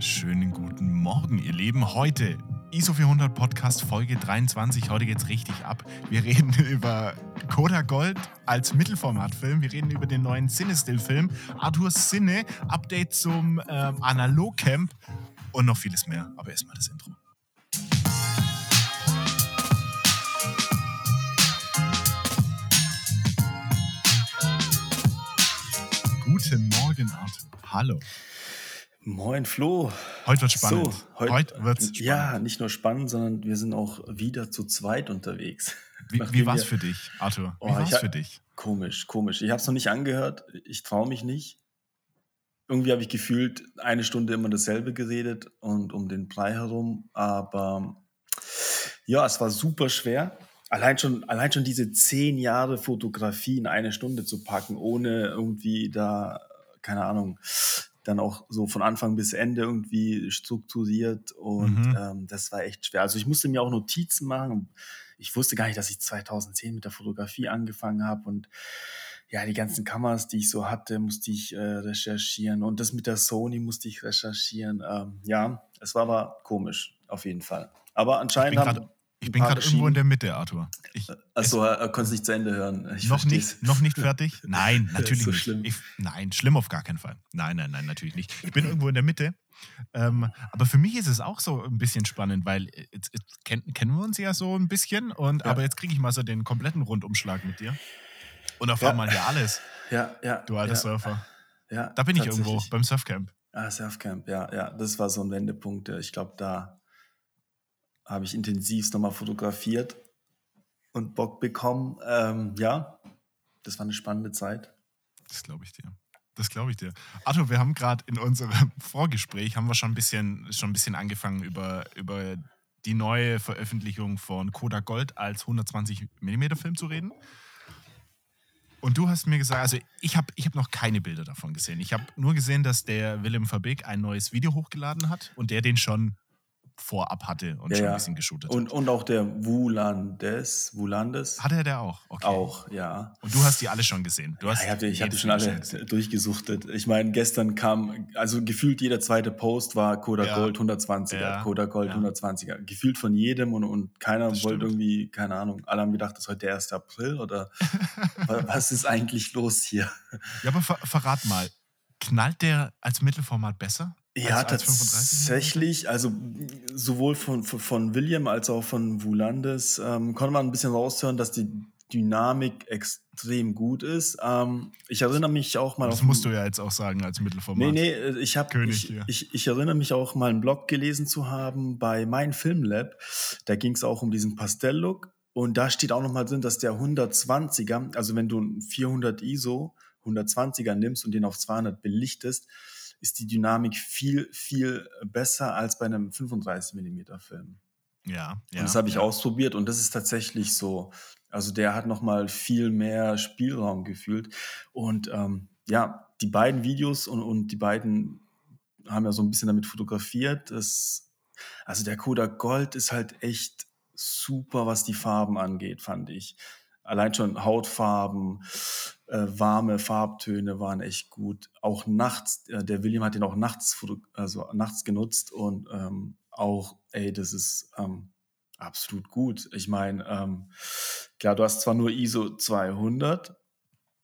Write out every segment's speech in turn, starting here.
Schönen guten Morgen, ihr Lieben. Heute ISO 400 Podcast Folge 23. Heute geht's richtig ab. Wir reden über Coda Gold als Mittelformatfilm. Wir reden über den neuen Cinestill-Film, Arthurs Sinne, Update zum ähm, Analog-Camp und noch vieles mehr. Aber erstmal das Intro. Guten Morgen, Arthur. Hallo. Moin Flo. Heute wird spannend. So, heut, heute wird's spannend. Ja, nicht nur spannend, sondern wir sind auch wieder zu zweit unterwegs. Wie, wie war's für dich, Arthur? Wie Oh, war's hab- für dich? Komisch, komisch. Ich habe es noch nicht angehört. Ich traue mich nicht. Irgendwie habe ich gefühlt eine Stunde immer dasselbe geredet und um den Brei herum. Aber ja, es war super schwer. Allein schon, allein schon diese zehn Jahre Fotografie in eine Stunde zu packen, ohne irgendwie da, keine Ahnung, dann auch so von Anfang bis Ende irgendwie strukturiert. Und Mhm. ähm, das war echt schwer. Also ich musste mir auch Notizen machen. Ich wusste gar nicht, dass ich 2010 mit der Fotografie angefangen habe und ja, die ganzen Kameras, die ich so hatte, musste ich äh, recherchieren und das mit der Sony musste ich recherchieren. Ähm, ja, es war aber komisch, auf jeden Fall. Aber anscheinend haben Ich bin gerade irgendwo in der Mitte, Arthur. Achso, er konnte es nicht zu Ende hören. Ich noch, versteh's. nicht, noch nicht fertig? Nein, natürlich so nicht. schlimm. Ich, nein, schlimm auf gar keinen Fall. Nein, nein, nein, natürlich nicht. Ich bin irgendwo in der Mitte. Ähm, aber für mich ist es auch so ein bisschen spannend, weil jetzt, jetzt kennen, kennen wir uns ja so ein bisschen. Und, Ja. Aber jetzt kriege ich mal so den kompletten Rundumschlag mit dir. Und erfahre Ja. mal hier alles, Ja, ja. du alter ja, Surfer. Ja, Da bin ich irgendwo beim Surfcamp. Ah, Surfcamp, ja, ja. Das war so ein Wendepunkt. Ich glaube, da habe ich intensivst nochmal fotografiert und Bock bekommen. Ähm, ja, das war eine spannende Zeit. Das glaube ich dir. Das glaube ich dir. Arthur, wir haben gerade in unserem Vorgespräch haben wir schon ein bisschen, schon ein bisschen angefangen über, über die neue Veröffentlichung von Kodak Gold als 120 mm Film zu reden. Und du hast mir gesagt, also ich habe ich hab noch keine Bilder davon gesehen. Ich habe nur gesehen, dass der Willem Verbeek ein neues Video hochgeladen hat und der den schon vorab hatte und Ja, schon ja. ein bisschen geshootet Und, hat. und auch der Wulandes, Wulandes Hatte er der auch? Okay. auch, ja. Und du hast die alle schon gesehen. Du hast ich hatte, ich hatte schon alle gesehen. durchgesuchtet. Ich meine, gestern kam, also gefühlt jeder zweite Post war Kodak Ja. Gold 120er, Ja. Kodak Gold Ja. 120er. Gefühlt von jedem und, und keiner Das wollte stimmt. irgendwie, keine Ahnung, alle haben gedacht, das ist heute der 1. April oder wa- was ist eigentlich los hier? Ja, aber ver verrat mal, knallt der als Mittelformat besser? Ja, als, als 35 tatsächlich. Also sowohl von, von, von William als auch von Wulandes ähm, konnte man ein bisschen raushören, dass die Dynamik extrem gut ist. Ähm, ich erinnere mich auch mal Das musst du ja jetzt auch sagen als Mittelformat. Nee, nee, äh, ich habe ich, ich, ich erinnere mich auch mal einen Blog gelesen zu haben bei Mein Film Lab. Da ging es auch um diesen Pastell-Look und da steht auch noch mal drin, dass der 120er, also wenn du ein 400 ISO 120er nimmst und den auf 200 belichtest, ist die Dynamik viel viel besser als bei einem 35 mm Film. Ja, ja. Und das habe ich ja. ausprobiert und das ist tatsächlich so. Also der hat noch mal viel mehr Spielraum gefühlt. Und ähm, ja, die beiden Videos und, und die beiden haben ja so ein bisschen damit fotografiert. Das, also der Kodak Gold ist halt echt super, was die Farben angeht, fand ich. Allein schon Hautfarben, äh, warme Farbtöne waren echt gut. Auch nachts, äh, der William hat den auch nachts, also nachts genutzt und ähm, auch, ey, das ist ähm, absolut gut. Ich meine, ähm, klar, du hast zwar nur ISO 200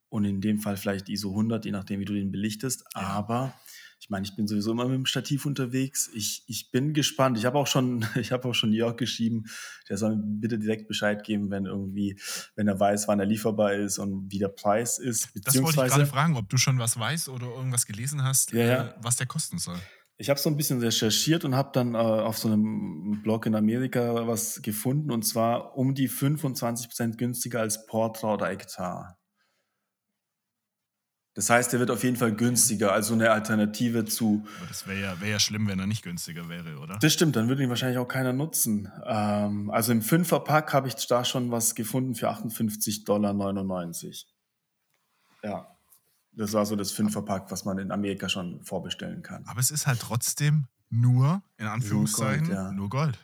und in dem Fall vielleicht ISO 100, je nachdem, wie du den belichtest, aber ich meine, ich bin sowieso immer mit dem Stativ unterwegs. Ich, ich bin gespannt. Ich habe auch schon, ich habe auch schon Jörg geschrieben, der soll mir bitte direkt Bescheid geben, wenn irgendwie, wenn er weiß, wann er lieferbar ist und wie der Preis ist. Das wollte ich gerade fragen, ob du schon was weißt oder irgendwas gelesen hast, Ja, ja. äh, was der kosten soll. Ich habe so ein bisschen recherchiert und habe dann äh, auf so einem Blog in Amerika was gefunden und zwar um die 25% günstiger als Portra oder Hektar. Das heißt, er wird auf jeden Fall günstiger, also eine Alternative zu. Aber das wäre ja, wär ja schlimm, wenn er nicht günstiger wäre, oder? Das stimmt, dann würde ihn wahrscheinlich auch keiner nutzen. Ähm, also im Fünferpack habe ich da schon was gefunden für 58,99 Dollar. Ja, das war so das Fünferpack, was man in Amerika schon vorbestellen kann. Aber es ist halt trotzdem nur, in Anführungszeichen, Gold, ja. nur Gold.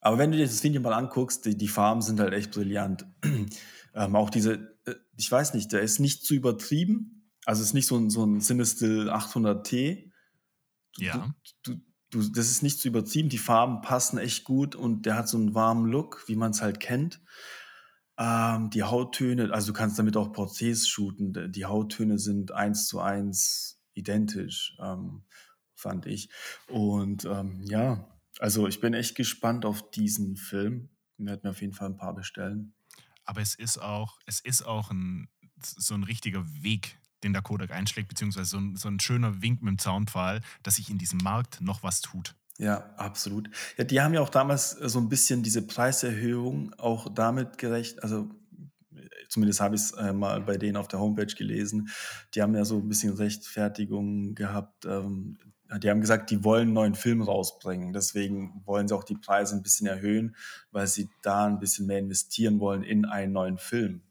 Aber wenn du dir das Video mal anguckst, die, die Farben sind halt echt brillant. ähm, auch diese, äh, ich weiß nicht, der ist nicht zu übertrieben. Also es ist nicht so ein, so ein Cinestill 800T. Du, Ja. Du, du, das ist nicht zu übertrieben, die Farben passen echt gut und der hat so einen warmen Look, wie man es halt kennt. Ähm, die Hauttöne, also du kannst damit auch Porträts shooten, die Hauttöne sind eins zu eins identisch, ähm, fand ich. Und ähm, ja, also ich bin echt gespannt auf diesen Film. Ich werde mir auf jeden Fall ein paar bestellen. Aber es ist auch, es ist auch ein, so ein richtiger Weg, den der Kodak einschlägt, beziehungsweise so ein, so ein schöner Wink mit dem Zaunpfahl, dass sich in diesem Markt noch was tut. Ja, absolut. Ja, die haben ja auch damals äh, so ein bisschen diese Preiserhöhung auch damit gerecht, also zumindest habe ich es äh, mal bei denen auf der Homepage gelesen, die haben ja so ein bisschen Rechtfertigung gehabt. Ähm, die haben gesagt, die wollen einen neuen Film rausbringen. Deswegen wollen sie auch die Preise ein bisschen erhöhen, weil sie da ein bisschen mehr investieren wollen in einen neuen Film.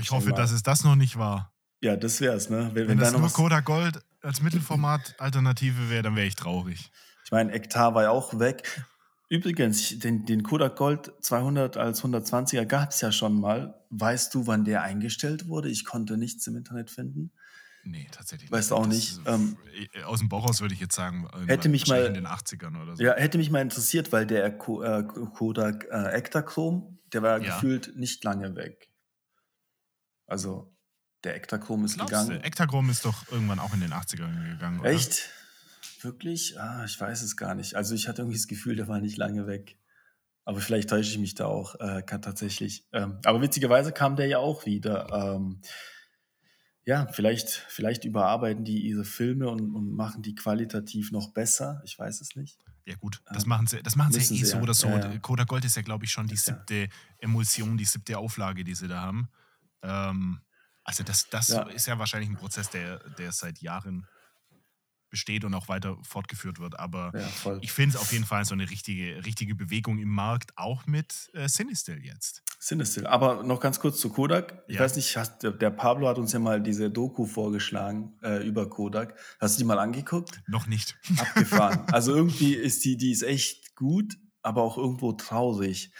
Ich hoffe, dass es das noch nicht war. Ja, das wäre es, ne? Wenn, wenn, wenn das nur Kodak Gold als Mittelformat-Alternative wäre, dann wäre ich traurig. Ich meine, Ektar war ja auch weg. Übrigens, den, den Kodak Gold 200 als 120er gab es ja schon mal. Weißt du, wann der eingestellt wurde? Ich konnte nichts im Internet finden. Nee, tatsächlich weißt nicht. Weißt du auch nicht. Ähm, äh, aus dem Bauhaus würde ich jetzt sagen, hätte mich mal, in den 80ern oder so. Ja, hätte mich mal interessiert, weil der äh, Kodak äh, Ektachrom, der war ja. gefühlt nicht lange weg. Also der Ektachrom ist gegangen. Ektachrom ist doch irgendwann auch in den 80ern gegangen, oder? Echt? Wirklich? Ah, ich weiß es gar nicht. Also ich hatte irgendwie das Gefühl, der war nicht lange weg. Aber vielleicht täusche ich mich da auch äh, tatsächlich. Ähm, aber witzigerweise kam der ja auch wieder. Ähm, ja, vielleicht, vielleicht überarbeiten die ihre Filme und, und, machen die qualitativ noch besser. Ich weiß es nicht. Ja, gut, das ähm, machen sie, das machen sie ja eh so oder so. Ja, ja. Kodak Gold ist ja, glaube ich, schon die siebte Emulsion, die siebte Auflage, die sie da haben. Ähm, also, das, das ja. ist ja wahrscheinlich ein Prozess, der, der seit Jahren besteht und auch weiter fortgeführt wird. Aber ja, ich finde es auf jeden Fall so eine richtige, richtige Bewegung im Markt, auch mit äh, Cinestill jetzt. Cinestill. Aber noch ganz kurz zu Kodak. Ich ja. weiß nicht, hast, der Pablo hat uns ja mal diese Doku vorgeschlagen äh, über Kodak. Hast du die mal angeguckt? Noch nicht. Abgefahren. also irgendwie ist die, die ist echt gut, aber auch irgendwo traurig.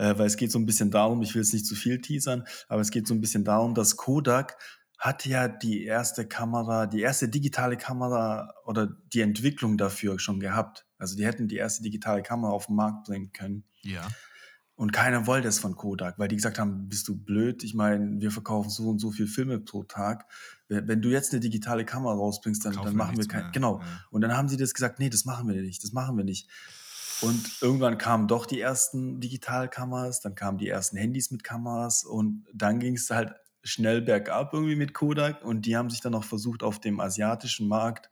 Äh, weil es geht so ein bisschen darum, ich will jetzt nicht zu viel teasern, aber es geht so ein bisschen darum, dass Kodak hat ja die erste Kamera, die erste digitale Kamera oder die Entwicklung dafür schon gehabt. Also die hätten die erste digitale Kamera auf den Markt bringen können. Ja. Und keiner wollte es von Kodak, weil die gesagt haben, bist du blöd? Ich meine, wir verkaufen so und so viel Filme pro Tag. Wenn du jetzt eine digitale Kamera rausbringst, dann, dann machen wir kein. Genau. Ja. Und dann haben sie das gesagt, nee, das machen wir nicht, das machen wir nicht. Und irgendwann kamen doch die ersten Digitalkameras, dann kamen die ersten Handys mit Kameras und dann ging es halt schnell bergab irgendwie mit Kodak und die haben sich dann auch versucht, auf dem asiatischen Markt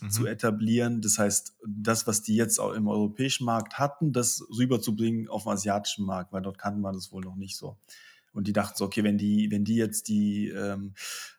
mhm, mhm, zu etablieren. Das heißt, das, was die jetzt auch im europäischen Markt hatten, das rüberzubringen auf den asiatischen Markt, weil dort kannten man das wohl noch nicht so. Und die dachten so, okay, wenn die, wenn die jetzt die ähm,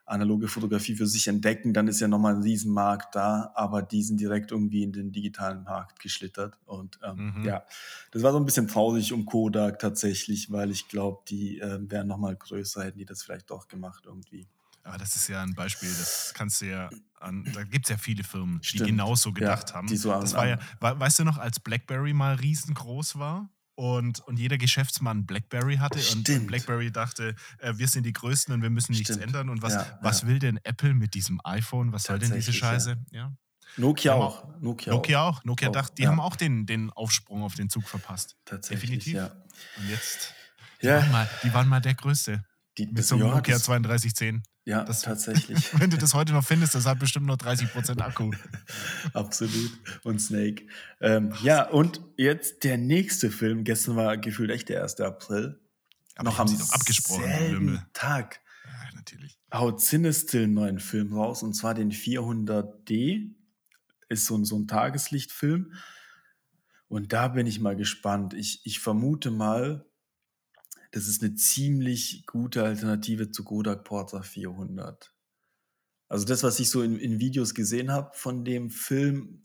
analoge Fotografie für sich entdecken, dann ist ja nochmal ein Riesenmarkt da, aber die sind direkt irgendwie in den digitalen Markt geschlittert. Und ähm, mhm. ja, das war so ein bisschen traurig um Kodak tatsächlich, weil ich glaube, die äh, wären nochmal größer, hätten die das vielleicht doch gemacht irgendwie. Aber das ist ja ein Beispiel, das kannst du ja an, da gibt es ja viele Firmen, Stimmt. die genauso gedacht ja, haben. So das war ja, weißt du noch, als BlackBerry mal riesengroß war? Und, und jeder Geschäftsmann Blackberry hatte Stimmt. und Blackberry dachte, äh, wir sind die Größten und wir müssen nichts Stimmt. ändern. Und was, ja, was ja. will denn Apple mit diesem iPhone? Was soll denn diese Scheiße? Ja. Nokia auch. Nokia, Nokia auch. Nokia auch. dachte, die haben auch den, den Aufsprung auf den Zug verpasst. Tatsächlich. Definitiv. Und jetzt, die, waren mal, die waren mal der Größte. Die, mit so einem Nokia 3210. Ja, das, tatsächlich. Wenn du das heute noch findest, das hat bestimmt noch 30% Akku. Absolut. Und Snake. Ähm, ja, und jetzt der nächste Film. Gestern war gefühlt echt der 1. April. Aber noch am doch abgesprochen, Tag. Ja, natürlich. Haut Cinestill einen neuen Film raus, und zwar den 400D. Ist so ein, so ein Tageslichtfilm. Und da bin ich mal gespannt. Ich, ich vermute mal, das ist eine ziemlich gute Alternative zu Kodak Portra 400. Also das, was ich so in, in Videos gesehen habe von dem Film,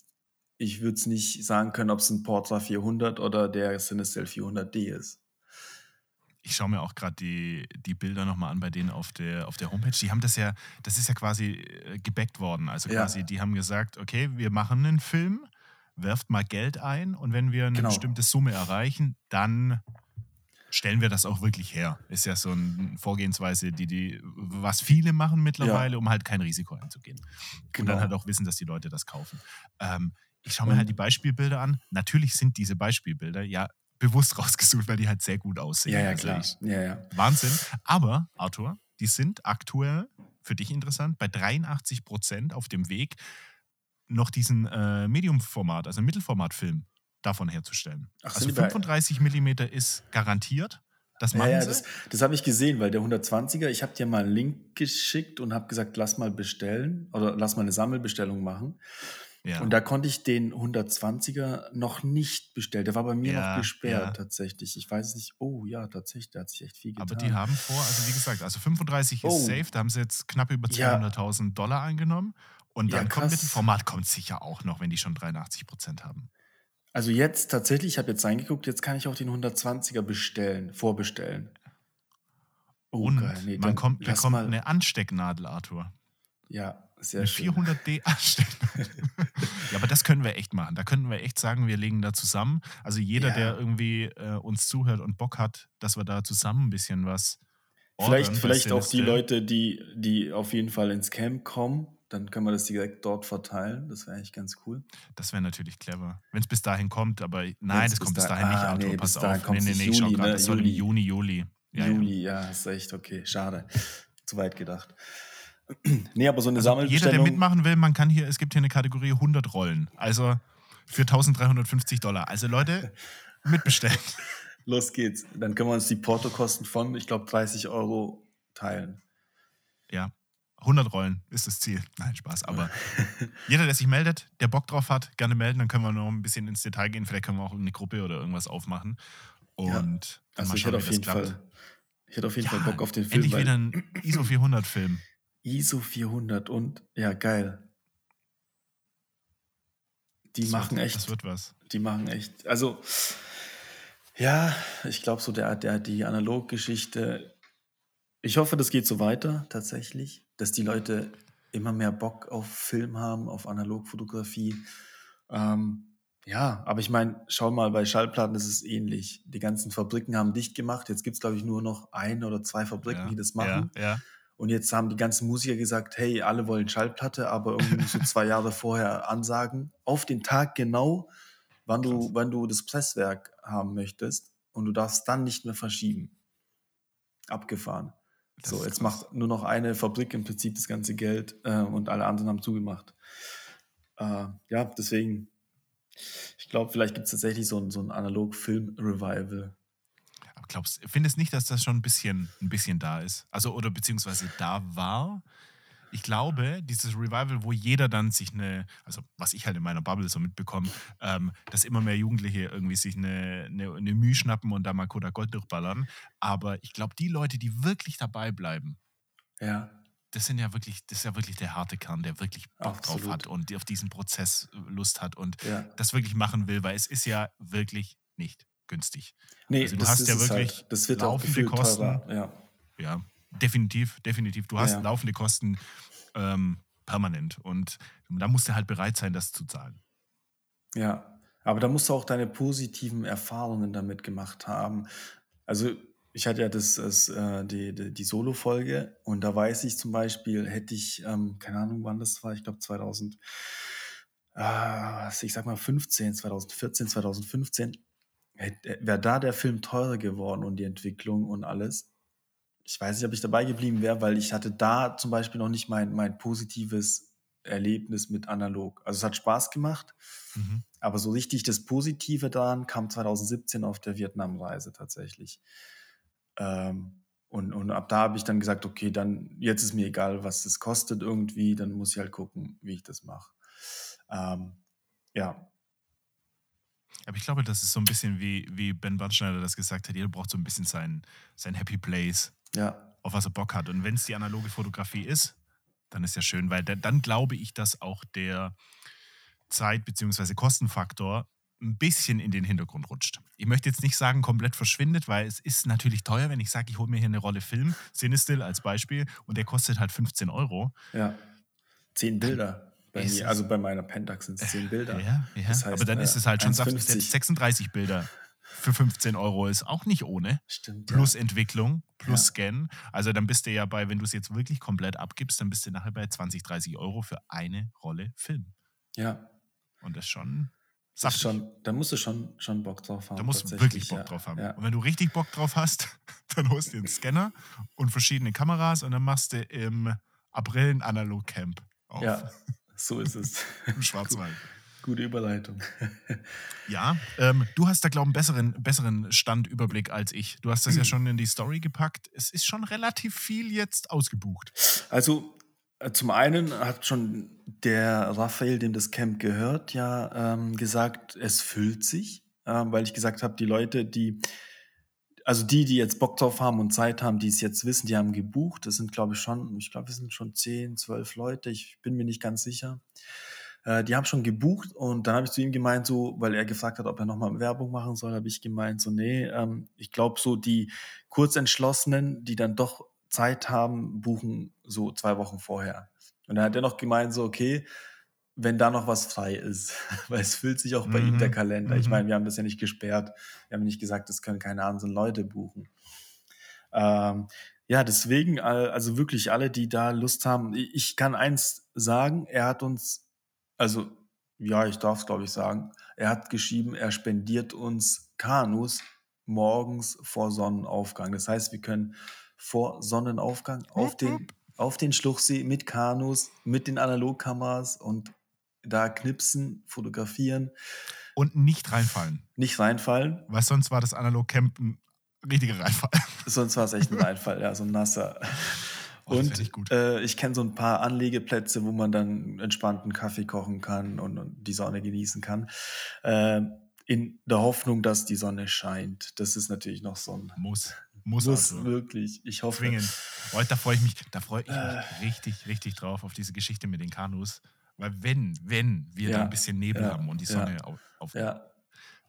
ich würde es nicht sagen können, ob es ein Portra 400 oder der Cinestill 400D ist. Ich schaue mir auch gerade die, die Bilder nochmal an bei denen auf der, auf der Homepage. Die haben das ja, das ist ja quasi äh, gebackt worden. Also quasi, ja. die haben gesagt, okay, wir machen einen Film, werft mal Geld ein und wenn wir eine genau. bestimmte Summe erreichen, dann stellen wir das auch wirklich her. Ist ja so eine Vorgehensweise, die, die, was viele machen mittlerweile, ja. um halt kein Risiko einzugehen. Genau. Und dann genau. halt auch wissen, dass die Leute das kaufen. Ähm, ich schaue mir halt die Beispielbilder an. Natürlich sind diese Beispielbilder ja bewusst rausgesucht, weil die halt sehr gut aussehen. Ja, ja, Also klar. ich- Ja, ja. Wahnsinn. Aber, Arthur, die sind aktuell, für dich interessant, bei 83 Prozent auf dem Weg, noch diesen äh, Medium-Format, also Mittelformatfilm davon herzustellen. Ach, also die bei- 35 Millimeter ist garantiert. Das Ja, machen ja, sie. das, das habe ich gesehen, weil der 120er, ich habe dir mal einen Link geschickt und habe gesagt, lass mal bestellen oder lass mal eine Sammelbestellung machen. ja. Und da konnte ich den 120er noch nicht bestellen. Der war bei mir Ja, noch gesperrt ja. tatsächlich. Ich weiß es nicht. Oh ja, tatsächlich, da hat sich echt viel getan. Aber die haben vor, also wie gesagt, also 35 Oh. ist safe, da haben sie jetzt knapp über Ja. 200.000 Dollar eingenommen. Und Ja, dann kommt krass. Mittelformat, kommt sicher auch noch, wenn die schon 83 Prozent haben. Also jetzt tatsächlich, ich habe jetzt reingeguckt, jetzt kann ich auch den 120er bestellen, vorbestellen. Oh, Und geil. Nee, man dann kommt, bekommt mal- eine Anstecknadel, Arthur. Ja, sehr Eine schön. 400D Anstecknadel. ja, aber das können wir echt machen. Da könnten wir echt sagen, wir legen da zusammen. Also jeder, Ja. der irgendwie äh, uns zuhört und Bock hat, dass wir da zusammen ein bisschen was Vielleicht, ordern bei vielleicht auch die. Leute, die, die auf jeden Fall ins Camp kommen, dann können wir das direkt dort verteilen. Das wäre eigentlich ganz cool. Das wäre natürlich clever. Wenn es bis dahin kommt, aber nein, Wenn's das kommt bis dahin- dahin nicht, ah, Arthur, nee, pass auf. Nee, nee, nee, ich schau gerade, ne? das soll im. Juni, Juli. Ja, ja. Juli, ja, ist echt okay. Schade. Zu weit gedacht. nee, aber so eine Also jeder, der Sammelbestellung. mitmachen will, man kann hier, es gibt hier eine Kategorie 100 Rollen. Also für 1350 Dollar. Also Leute, mitbestellen. Los geht's. Dann können wir uns die Portokosten von, ich glaube, 30 Euro teilen. Ja, 100 Rollen ist das Ziel. Nein, Spaß. Aber jeder, der sich meldet, der Bock drauf hat, gerne melden. Dann können wir noch ein bisschen ins Detail gehen. Vielleicht können wir auch eine Gruppe oder irgendwas aufmachen. Und Ja. dann Also mal ich schauen, hätte wie auf jeden klappt. Fall, ich hätte auf jeden Ja, Fall Bock auf den Film. Endlich wieder ein ISO 400-Film. ISO 400 und ja, geil. Die Das machen wird, echt, Das wird was. die machen echt. Also ja, ich glaube so der, der die Analoggeschichte. Ich hoffe, das geht so weiter tatsächlich, dass die Leute immer mehr Bock auf Film haben, auf Analogfotografie. Ähm, ja, aber ich meine, schau mal, bei Schallplatten ist es ähnlich. Die ganzen Fabriken haben dicht gemacht. Jetzt gibt es, glaube ich, nur noch ein oder zwei Fabriken, Ja, die das machen. Ja, ja. Und jetzt haben die ganzen Musiker gesagt, hey, alle wollen Schallplatte, aber irgendwie musst du zwei Jahre vorher ansagen, auf den Tag genau, wann du, wann du das Presswerk haben möchtest und du darfst dann nicht mehr verschieben. Abgefahren. Das so, jetzt macht nur noch eine Fabrik im Prinzip das ganze Geld äh, und alle anderen haben zugemacht. Äh, ja, deswegen, ich glaube, vielleicht gibt es tatsächlich so ein, so ein Analog-Film-Revival. Aber glaubst, findest nicht, dass das schon ein bisschen, ein bisschen da ist? Also, oder beziehungsweise da war? Ich glaube, dieses Revival, wo jeder dann sich eine, also was ich halt in meiner Bubble so mitbekomme, ähm, dass immer mehr Jugendliche irgendwie sich eine, eine, eine Mühe schnappen und da mal Kodak Gold durchballern. Aber ich glaube, die Leute, die wirklich dabei bleiben, Ja, das sind ja wirklich, das ist ja wirklich der harte Kern, der wirklich Bock drauf Absolut. hat und die auf diesen Prozess äh, Lust hat und ja. das wirklich machen will, weil es ist ja wirklich nicht günstig. Nee, Also du das hast ja es wirklich halt. Das wird auch laufende gefühlt Kosten. teurer. Ja. Ja, definitiv, definitiv. Du hast Ja. laufende Kosten ähm, permanent und da musst du halt bereit sein, das zu zahlen. Ja, aber da musst du auch deine positiven Erfahrungen damit gemacht haben. Also ich hatte ja das, das äh, die, die, die Solo-Folge und da weiß ich zum Beispiel, hätte ich, ähm, keine Ahnung wann das war, ich glaube 2000, ah, ich sag mal 15, 2014, 2015, wäre da der Film teurer geworden und die Entwicklung und alles. Ich weiß nicht, ob ich dabei geblieben wäre, weil ich hatte da zum Beispiel noch nicht mein, mein positives Erlebnis mit analog. Also es hat Spaß gemacht. Mhm. Aber so richtig das Positive daran kam 2017 auf der Vietnamreise tatsächlich. Ähm, und, und ab da habe ich dann gesagt, okay, dann jetzt ist mir egal, was es kostet irgendwie, dann muss ich halt gucken, wie ich das mache. Ähm, ja, Aber ich glaube, das ist so ein bisschen wie, wie Ben Bandschneider das gesagt hat, jeder braucht so ein bisschen sein, sein Happy Place, ja, auf was er Bock hat. Und wenn es die analoge Fotografie ist, dann ist ja schön, weil da, dann glaube ich, dass auch der Zeit- bzw. Kostenfaktor ein bisschen in den Hintergrund rutscht. Ich möchte jetzt nicht sagen, komplett verschwindet, weil es ist natürlich teuer, wenn ich sage, ich hole mir hier eine Rolle Film, Cinestill als Beispiel, und der kostet halt 15 Euro. ja. Zehn Bilder. Bei mir, also bei meiner Pentax sind es zehn Bilder. Ja, ja. Das heißt, aber dann äh, ist es halt schon 1,50. selbst 36 Bilder für 15 Euro ist auch nicht ohne. Stimmt. Plus ja. Entwicklung, plus Ja. Scan. Also dann bist du ja bei, wenn du es jetzt wirklich komplett abgibst, dann bist du nachher bei 20, 30 Euro für eine Rolle Film. Ja. Und das ist schon das schon, da musst du schon, schon Bock drauf haben. Da musst du wirklich Bock ja. drauf haben. Und wenn du richtig Bock drauf hast, dann holst du einen Scanner und verschiedene Kameras und dann machst du im April ein Analog-Camp auf. Ja, so ist es. Im Schwarzwald. Gute Überleitung. ja, ähm, du hast da, glaube ich, einen besseren, besseren Standüberblick als ich. Du hast das ja schon in die Story gepackt. Es ist schon relativ viel jetzt ausgebucht. Also äh, zum einen hat schon der Raphael, dem das Camp gehört, ja ähm, gesagt, es füllt sich, äh, weil ich gesagt habe, die Leute, die, also die, die jetzt Bock drauf haben und Zeit haben, die es jetzt wissen, die haben gebucht. Das sind, glaube ich, schon, ich glaube, wir sind schon 10, 12 Leute, ich bin mir nicht ganz sicher. Äh, die haben schon gebucht und dann habe ich zu ihm gemeint, so, weil er gefragt hat, ob er nochmal Werbung machen soll, habe ich gemeint, so, nee, ähm, ich glaube, so die Kurzentschlossenen, die dann doch Zeit haben, buchen so zwei Wochen vorher. Und dann hat er noch gemeint, so, okay, wenn da noch was frei ist, weil es füllt sich auch bei mhm. ihm der mhm. Kalender. Ich mhm. meine, wir haben das ja nicht gesperrt. Wir haben nicht gesagt, es können keine anderen Leute buchen. Ähm, ja, deswegen, also wirklich alle, die da Lust haben, ich kann eins sagen, er hat uns also, ja, ich darf es, glaube ich, sagen. Er hat geschrieben, er spendiert uns Kanus morgens vor Sonnenaufgang. Das heißt, wir können vor Sonnenaufgang auf den, auf den Schluchsee mit Kanus, mit den Analogkameras und da knipsen, fotografieren. Und nicht reinfallen. Nicht reinfallen. Weil sonst war das Analog-Camp ein richtiger Reinfall. Sonst war es echt ein Reinfall, ja, so ein nasser. Oh, und äh, ich kenne so ein paar Anlegeplätze, wo man dann entspannten Kaffee kochen kann und, und die Sonne genießen kann. Äh, in der Hoffnung, dass die Sonne scheint. Das ist natürlich noch so ein. Muss. Muss, muss also. wirklich. Ich hoffe. Zwingend. Heute, da freue ich mich, da freue ich mich äh, richtig, richtig drauf auf diese Geschichte mit den Kanus. Weil wenn, wenn wir ja, da ein bisschen Nebel ja, haben und die Sonne ja, auf, auf ja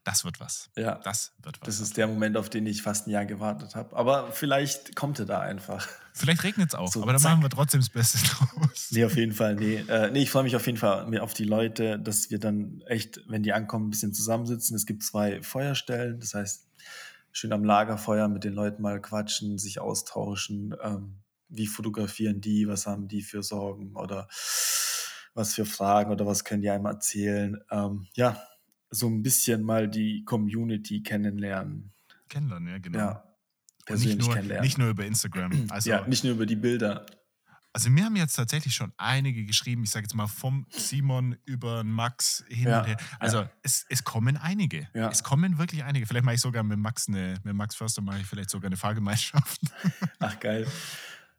das wird was. Ja. Das wird was. Das ist der Moment, auf den ich fast ein Jahr gewartet habe. Aber vielleicht kommt er da einfach. Vielleicht regnet es auch, so, aber dann zack. machen wir trotzdem das Beste draus. Nee, auf jeden Fall. Nee, äh, nee ich freue mich auf jeden Fall auf die Leute, dass wir dann echt, wenn die ankommen, ein bisschen zusammensitzen. Es gibt zwei Feuerstellen, das heißt, schön am Lagerfeuer mit den Leuten mal quatschen, sich austauschen. Ähm, wie fotografieren die? Was haben die für Sorgen? Oder was für Fragen? Oder was können die einem erzählen? Ähm, ja, so ein bisschen mal die Community kennenlernen. Kennenlernen, ja, genau. Ja, persönlich nicht nur, kennenlernen. Nicht nur über Instagram. Also, ja, nicht nur über die Bilder. Also mir haben jetzt tatsächlich schon einige geschrieben, ich sage jetzt mal vom Simon über Max hin ja, und her. Also ja. es, es kommen einige. Ja. Es kommen wirklich einige. Vielleicht mache ich sogar mit Max eine, mit Max Förster mache ich vielleicht sogar eine Fahrgemeinschaft. Ach geil.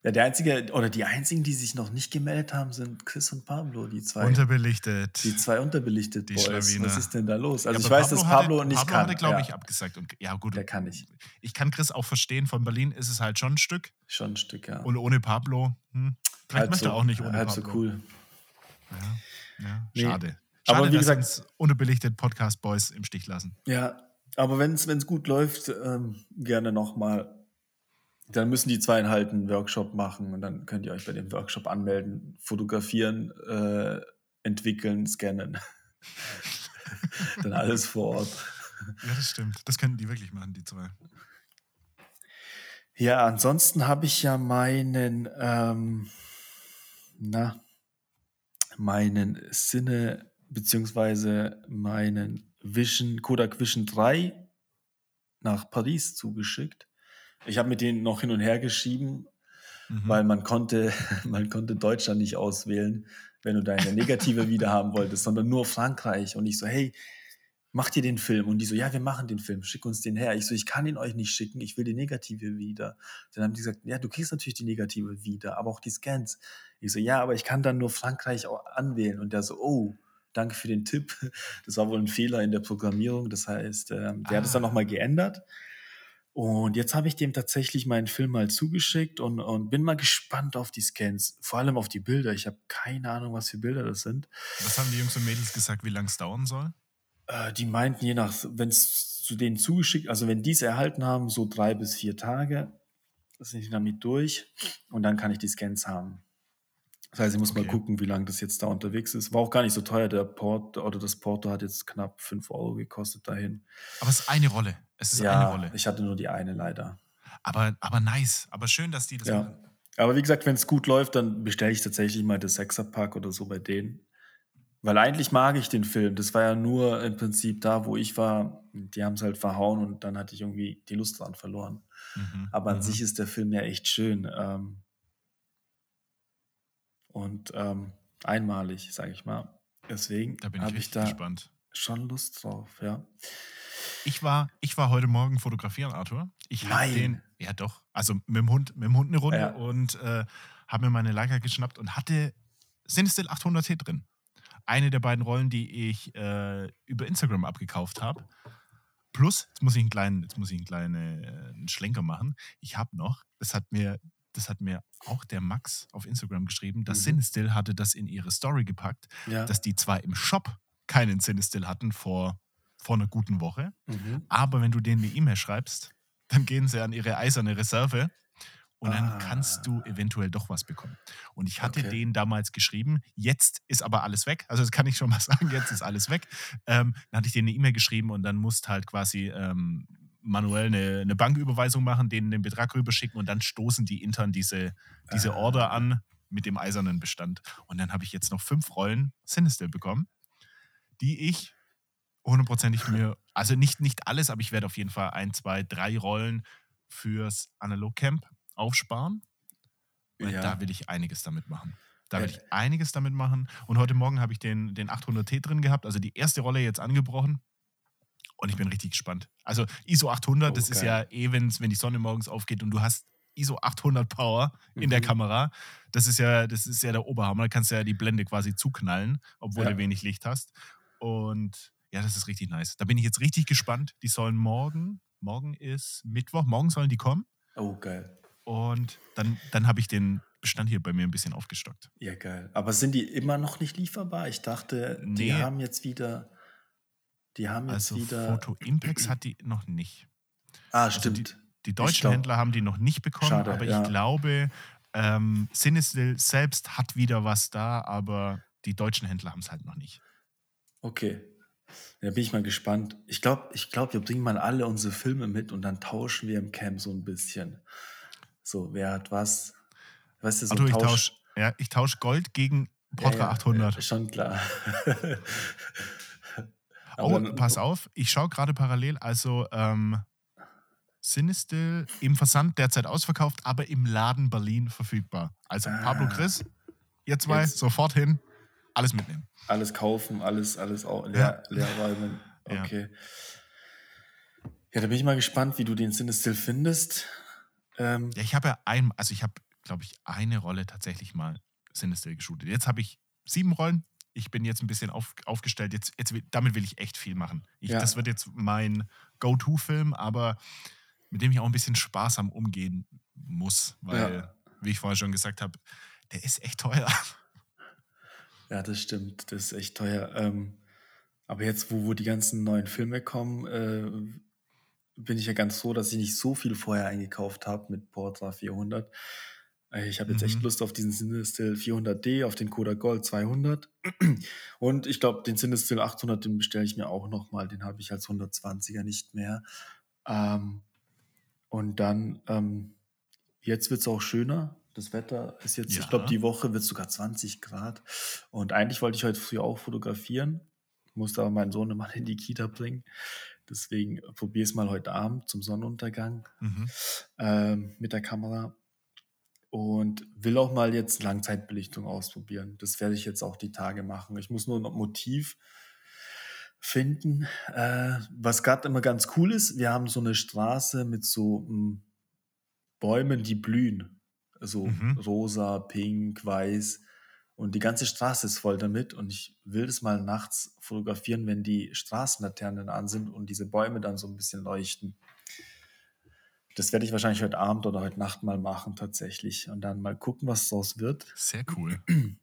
Ja, der einzige oder die einzigen, die sich noch nicht gemeldet haben, sind Chris und Pablo, die zwei. Unterbelichtet. Die zwei unterbelichtet die Boys. Schlawiner. Was ist denn da los? Also ja, ich weiß, Pablo dass Pablo hatte, nicht Pablo kann. Pablo hatte, glaube ja. ich, abgesagt. Und, ja, gut. Der kann nicht. Ich kann Chris auch verstehen. Von Berlin ist es halt schon ein Stück. Schon ein Stück, ja. Und ohne Pablo, hm, vielleicht halb möchte er auch nicht ohne halb Pablo. so cool. Ja, ja nee. schade. Schade, aber wie gesagt, uns unterbelichtet Podcast Boys im Stich lassen. Ja, aber wenn es gut läuft, ähm, gerne nochmal dann müssen die zwei halt einen Workshop machen und dann könnt ihr euch bei dem Workshop anmelden, fotografieren, äh, entwickeln, scannen. dann alles vor Ort. Ja, das stimmt. Das könnten die wirklich machen, die zwei. Ja, ansonsten habe ich ja meinen, ähm, na, meinen Sinne beziehungsweise meinen Vision, Kodak Vision 3 nach Paris zugeschickt. Ich habe mit denen noch hin und her geschrieben, mhm. weil man konnte, man konnte Deutschland nicht auswählen, wenn du deine Negative wieder haben wolltest, sondern nur Frankreich. Und ich so, hey, macht ihr den Film? Und die so, ja, wir machen den Film, schick uns den her. Ich so, ich kann ihn euch nicht schicken, ich will die Negative wieder. Dann haben die gesagt, ja, du kriegst natürlich die Negative wieder, aber auch die Scans. Ich so, ja, aber ich kann dann nur Frankreich anwählen. Und der so, oh, danke für den Tipp. Das war wohl ein Fehler in der Programmierung. Das heißt, ähm, der ah. hat es dann ah. nochmal geändert. Und jetzt habe ich dem tatsächlich meinen Film mal zugeschickt und, und bin mal gespannt auf die Scans, vor allem auf die Bilder. Ich habe keine Ahnung, was für Bilder das sind. Was haben die Jungs und Mädels gesagt, wie lange es dauern soll? Äh, die meinten, je nach, wenn es zu denen zugeschickt, also wenn die es erhalten haben, so drei bis vier Tage, sind die damit durch und dann kann ich die Scans haben. Das heißt, ich muss okay. mal gucken, wie lange das jetzt da unterwegs ist. War auch gar nicht so teuer. Der Port oder das Porto hat jetzt knapp 5 Euro gekostet dahin. Aber es ist eine Rolle. Es ist ja, eine Rolle. Ich hatte nur die eine leider. Aber, aber nice. Aber schön, dass die das ja. machen. Aber wie gesagt, wenn es gut läuft, dann bestelle ich tatsächlich mal das Sechserpack oder so bei denen. Weil eigentlich mag ich den Film. Das war ja nur im Prinzip da, wo ich war. Die haben es halt verhauen und dann hatte ich irgendwie die Lust dran verloren. Mhm. Aber an Mhm. sich ist der Film ja echt schön. Ähm, und ähm, einmalig, sage ich mal. Deswegen ich habe ich richtig da gespannt. schon Lust drauf, ja. Ich war, ich war heute Morgen fotografieren, Arthur. Ich habe Nein. den, ja doch, also mit dem Hund, mit dem Hund eine Runde Ja. und äh, habe mir meine Leica geschnappt und hatte Cinestill 800T drin. Eine der beiden Rollen, die ich äh, über Instagram abgekauft habe. Plus, jetzt muss ich einen kleinen, jetzt muss ich einen kleinen äh, einen Schlenker machen. Ich habe noch, das hat mir, das hat mir auch der Max auf Instagram geschrieben, dass Mhm. Cinestill hatte das in ihre Story gepackt, ja. dass die zwar im Shop keinen Cinestill hatten vor, vor einer guten Woche, mhm. aber wenn du denen eine E-Mail schreibst, dann gehen sie an ihre eiserne Reserve und dann Ah. kannst du eventuell doch was bekommen. Und ich hatte Okay. denen damals geschrieben, jetzt ist aber alles weg. Also das kann ich schon mal sagen, jetzt ist alles weg. Ähm, dann hatte ich denen eine E-Mail geschrieben und dann musst halt quasi ähm, manuell eine, eine Banküberweisung machen, denen den Betrag rüberschicken und dann stoßen die intern diese, diese Ah. Order an mit dem eisernen Bestand. Und dann habe ich jetzt noch fünf Rollen Sinister bekommen, die ich hundertprozentig mir, also nicht, nicht alles, aber ich werde auf jeden Fall ein, zwei, drei Rollen fürs Analog-Camp aufsparen. Weil Ja. da will ich einiges damit machen. Da will Äh. ich einiges damit machen. Und heute Morgen habe ich den, den 800T drin gehabt, also die erste Rolle jetzt angebrochen. Und ich bin richtig gespannt. Also ISO 800, Oh, das ist ja eh, wenn's, wenn die Sonne morgens aufgeht und du hast ISO 800 Power in der Mhm. Kamera. Das ist ja, das ist ja der Oberhammer. Da kannst du ja die Blende quasi zuknallen, obwohl Ja. du wenig Licht hast. Und ja, das ist richtig nice. Da bin ich jetzt richtig gespannt. Die sollen morgen, morgen ist Mittwoch, morgen sollen die kommen. Oh, geil. Und dann, dann habe ich den Bestand hier bei mir ein bisschen aufgestockt. Ja, geil. Aber sind die immer noch nicht lieferbar? Ich dachte, die Nee. haben jetzt wieder. Die haben jetzt Also wieder. Photo Impex hat die noch nicht. ah, also stimmt. Die deutschen glaub- Händler haben die noch nicht bekommen, Schade, aber ja. ich glaube, ähm, Sinistil selbst hat wieder was da, aber die deutschen Händler haben es halt noch nicht. Okay. Da bin ich mal gespannt. Ich glaube, ich glaub, wir bringen mal alle unsere Filme mit und dann tauschen wir im Camp so ein bisschen. So, wer hat was? Weißt du, so Arthur, ich Tausch- tausche ja, ich tausch Gold gegen Portra Ja, ja, 800. äh, Schon klar. Oh, Aber dann- pass auf, ich schaue gerade parallel, also ähm, Sinistil im Versand derzeit ausverkauft, aber im Laden Berlin verfügbar. Also Pablo Ah. Chris, ihr zwei, Jetzt. sofort hin, alles mitnehmen. Alles kaufen, alles, alles auch leer, leer räumen. Ja. Okay. Ja, da bin ich mal gespannt, wie du den Cinestill findest. Ähm, Ja, ich habe ja ein, also ich habe, glaube ich, eine Rolle tatsächlich mal Sinistil geshootet. Jetzt habe ich sieben Rollen. Ich bin jetzt ein bisschen auf, aufgestellt. Jetzt, jetzt, damit will ich echt viel machen. Ich, Ja. Das wird jetzt mein Go-To-Film, aber mit dem ich auch ein bisschen sparsam umgehen muss, weil, Ja. wie ich vorher schon gesagt habe, der ist echt teuer. Ja, das stimmt. Das ist echt teuer. Ähm, aber jetzt, wo, wo die ganzen neuen Filme kommen, äh, bin ich ja ganz froh, dass ich nicht so viel vorher eingekauft habe mit Portra 400. Äh, Ich habe jetzt echt Mhm. Lust auf diesen Cinestill 400D, auf den Kodak Gold 200. Und ich glaube, den Cinestill 800, den bestelle ich mir auch nochmal. Den habe ich als 120er nicht mehr. Ähm, und dann, ähm, jetzt wird es auch schöner. Das Wetter ist jetzt, ich Ja. glaube, die Woche wird sogar 20 Grad. Und eigentlich wollte ich heute früh auch fotografieren, musste aber meinen Sohn immer in die Kita bringen. Deswegen probiere es mal heute Abend zum Sonnenuntergang Mhm. ähm, mit der Kamera. Und will auch mal jetzt Langzeitbelichtung ausprobieren. Das werde ich jetzt auch die Tage machen. Ich muss nur noch Motiv finden. Äh, was gerade immer ganz cool ist, wir haben so eine Straße mit so mh, Bäumen, die blühen. So Mhm. rosa, pink, weiß. Und die ganze Straße ist voll damit. Und ich will das mal nachts fotografieren, wenn die Straßenlaternen an sind und diese Bäume dann so ein bisschen leuchten. Das werde ich wahrscheinlich heute Abend oder heute Nacht mal machen, tatsächlich. Und dann mal gucken, was daraus wird. Sehr cool.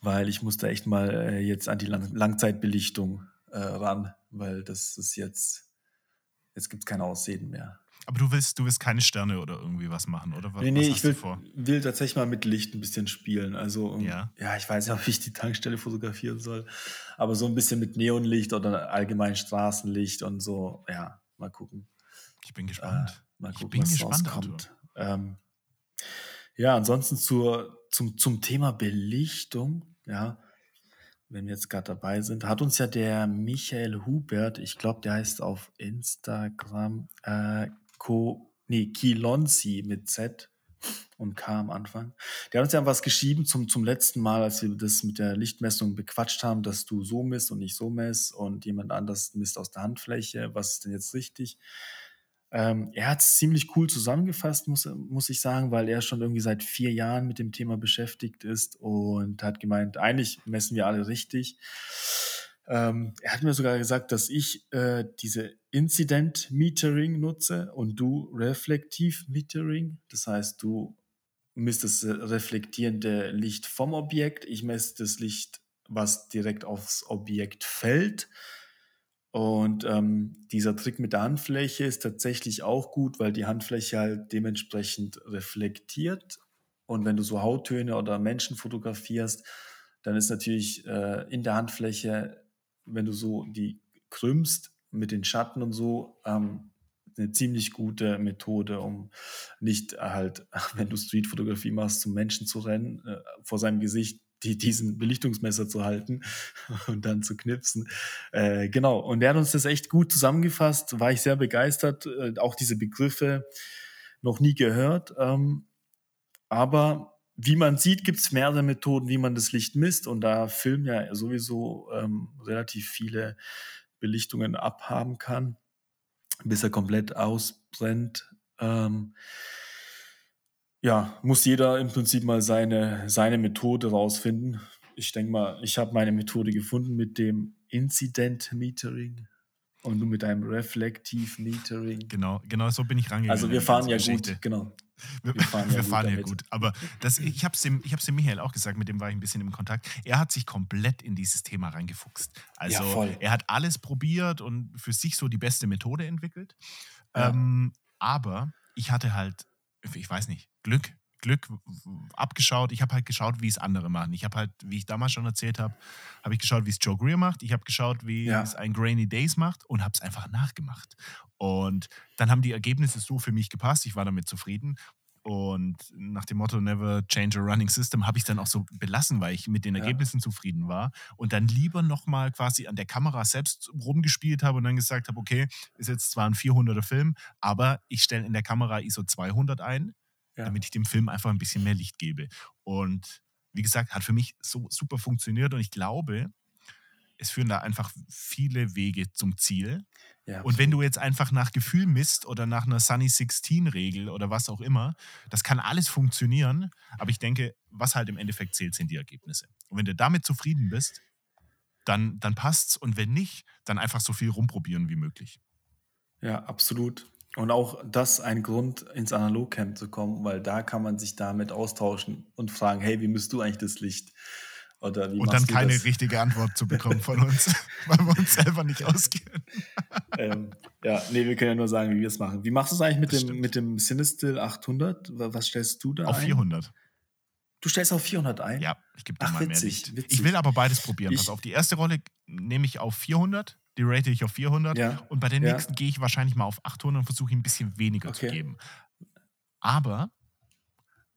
Weil ich muss da echt mal äh, jetzt an die Lang Langzeitbelichtung äh, ran, weil das ist jetzt, jetzt gibt es keine Aussehen mehr. Aber du willst, du willst keine Sterne oder irgendwie was machen, oder? Was, Nee, nee, was ich will, will tatsächlich mal mit Licht ein bisschen spielen. Also, um, Ja. ja, ich weiß ja, ob ich die Tankstelle fotografieren soll, aber so ein bisschen mit Neonlicht oder allgemein Straßenlicht und so, ja, mal gucken. Ich bin Äh, gespannt. mal Ich gucken, bin was gespannt, rauskommt. Ähm, ja, ansonsten zur, zum, zum Thema Belichtung, ja, wenn wir jetzt gerade dabei sind, hat uns ja der Michael Hubert, ich glaube, der heißt auf Instagram, äh, Co, nee, Kilonzi mit Z und K am Anfang. Der hat uns ja was geschrieben zum, zum letzten Mal, als wir das mit der Lichtmessung bequatscht haben, dass du so misst und nicht so misst und jemand anders misst aus der Handfläche. Was ist denn jetzt richtig? Ähm, er hat es ziemlich cool zusammengefasst, muss, muss ich sagen, weil er schon irgendwie seit vier Jahren mit dem Thema beschäftigt ist und hat gemeint, eigentlich messen wir alle richtig. Ähm, er hat mir sogar gesagt, dass ich äh, diese Incident Metering nutze und du Reflektiv Metering. Das heißt, du misst das reflektierende Licht vom Objekt, ich messe das Licht, was direkt aufs Objekt fällt. Und ähm, dieser Trick mit der Handfläche ist tatsächlich auch gut, weil die Handfläche halt dementsprechend reflektiert. Und wenn du so Hauttöne oder Menschen fotografierst, dann ist natürlich äh, in der Handfläche, wenn du so die krümmst mit den Schatten und so, ähm, eine ziemlich gute Methode, um nicht halt, wenn du Streetfotografie machst, zum Menschen zu rennen, äh, vor seinem Gesicht die, diesen Belichtungsmesser zu halten und dann zu knipsen. Äh, genau, und er hat uns das echt gut zusammengefasst, war ich sehr begeistert, äh, auch diese Begriffe noch nie gehört. Ähm, aber wie man sieht, gibt es mehrere Methoden, wie man das Licht misst und da Film ja sowieso ähm, relativ viele Belichtungen abhaben kann, bis er komplett ausbrennt. Ähm, ja, muss jeder im Prinzip mal seine, seine Methode rausfinden. Ich denke mal, ich habe meine Methode gefunden mit dem Incident Metering und du mit einem Reflektiv Metering. Genau, genau so bin ich rangegangen. Also wir fahren ja Geschichte. gut, genau. Wir, wir fahren ja, wir gut, fahren ja gut, Aber das, ich habe es dem, dem Michael auch gesagt, mit dem war ich ein bisschen im Kontakt. Er hat sich komplett in dieses Thema reingefuchst. Also ja, er hat alles probiert und für sich so die beste Methode entwickelt. Ja. Ähm, aber ich hatte halt, ich weiß nicht, Glück. Glück abgeschaut. Ich habe halt geschaut, wie es andere machen. Ich habe halt, wie ich damals schon erzählt habe, habe ich geschaut, wie es Joe Greer macht. Ich habe geschaut, wie ja. es ein Grainy Days macht und habe es einfach nachgemacht. Und dann haben die Ergebnisse so für mich gepasst. Ich war damit zufrieden. Und nach dem Motto Never Change a Running System habe ich dann auch so belassen, weil ich mit den Ergebnissen ja. zufrieden war. Und dann lieber nochmal quasi an der Kamera selbst rumgespielt habe und dann gesagt habe, okay, ist jetzt zwar ein 400er Film, aber ich stelle in der Kamera ISO 200 ein ja. damit ich dem Film einfach ein bisschen mehr Licht gebe. Und wie gesagt, hat für mich so super funktioniert und ich glaube, es führen da einfach viele Wege zum Ziel. Ja, und wenn du jetzt einfach nach Gefühl misst oder nach einer Sunny 16-Regel oder was auch immer, das kann alles funktionieren. Aber ich denke, was halt im Endeffekt zählt, sind die Ergebnisse. Und wenn du damit zufrieden bist, dann, dann passt's. Und wenn nicht, dann einfach so viel rumprobieren wie möglich. Ja, absolut. Und auch das ein Grund, ins Analogcamp zu kommen, weil da kann man sich damit austauschen und fragen, hey, wie misst du eigentlich das Licht? Oder wie und dann keine das? richtige Antwort zu bekommen von uns, weil wir uns selber nicht auskennen. ähm, ja, nee, wir können ja nur sagen, wie wir es machen. Wie machst du es eigentlich mit dem, mit dem Cinestill 800? Was stellst du da Auf ein? 400. Du stellst auf 400 ein? Ja, ich gebe da Ach, mal witzig, mehr Licht. Witzig. Ich will aber beides probieren. Ich, Pass auf, die erste Rolle nehme ich auf 400 die rate ich auf 400 ja. und bei der ja. nächsten gehe ich wahrscheinlich mal auf 800 und versuche ein bisschen weniger okay. zu geben. Aber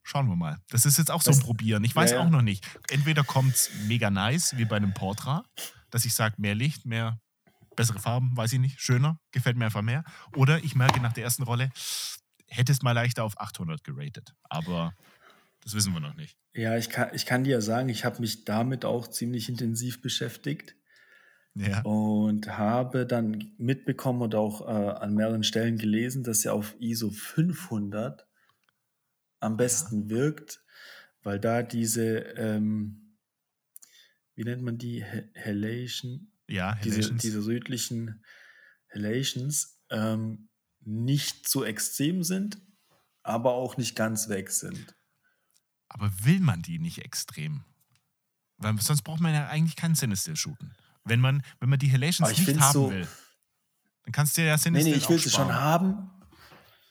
schauen wir mal. Das ist jetzt auch so ein Probieren. Ich weiß ja, auch noch nicht. Entweder kommt es mega nice, wie bei einem Portra, dass ich sage, mehr Licht, mehr bessere Farben, weiß ich nicht, schöner, gefällt mir einfach mehr. Oder ich merke nach der ersten Rolle, hättest mal leichter auf 800 geratet. Aber das wissen wir noch nicht. Ja, ich kann, ich kann dir ja sagen, ich habe mich damit auch ziemlich intensiv beschäftigt. Ja. Und habe dann mitbekommen und auch äh, an mehreren Stellen gelesen, dass er auf ISO 500 am besten ja. wirkt, weil da diese, ähm, wie nennt man die, Halation? Ja, diese, diese rötlichen Halations ähm, nicht so extrem sind, aber auch nicht ganz weg sind. Aber will man die nicht extrem? Weil sonst braucht man ja eigentlich keinen Cinestill shooten. Wenn man, wenn man die Halations nicht haben so, will, dann kannst du ja Sinister Nee, nee, ich will sie schon haben.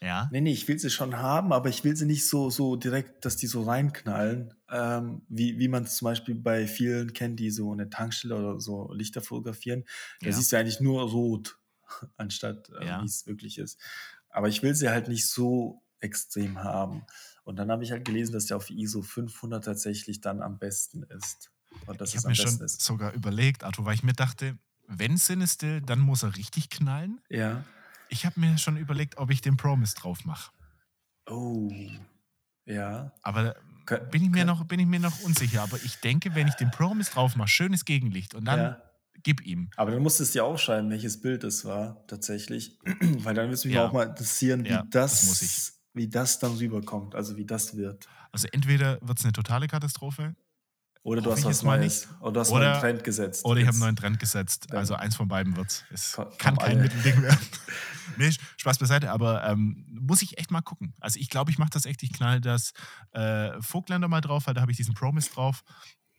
Ja. Nee, nee, ich will sie schon haben, aber ich will sie nicht so, so direkt, dass die so reinknallen, ähm, wie, wie man es zum Beispiel bei vielen kennt, die so eine Tankstelle oder so Lichter fotografieren. Da ja. siehst du eigentlich nur rot, anstatt äh, ja. wie es wirklich ist. Aber ich will sie halt nicht so extrem haben. Und dann habe ich halt gelesen, dass der auf ISO 500 tatsächlich dann am besten ist. Und das Ich habe mir schon ist. sogar überlegt, Arthur, weil ich mir dachte, wenn Cinestill, dann muss er richtig knallen. Ja. Ich habe mir schon überlegt, ob ich den Promise drauf mache. Oh. Ja. Aber Ka- bin ich, mir noch, bin ich mir noch unsicher. Aber ich denke, wenn ich den Promise drauf mache, schönes Gegenlicht und dann Ja. gib ihm. Aber dann musstest du dir aufschreiben, welches Bild es war, tatsächlich. Weil dann würde es mich Ja. auch mal interessieren, wie Ja, das, das wie das dann rüberkommt, also wie das wird. Also entweder wird es eine totale Katastrophe Oder du hast was Neues. Oder du hast Oder- einen Trend gesetzt. oder ich habe einen neuen Trend gesetzt. Also eins von beiden wird es. Ko- kann kein alle. Mittelding werden. nee, Spaß beiseite, aber ähm, muss ich echt mal gucken. Also ich glaube, ich mache das echt. Ich knall das äh, Vogtländer mal drauf, weil da habe ich diesen Promise drauf.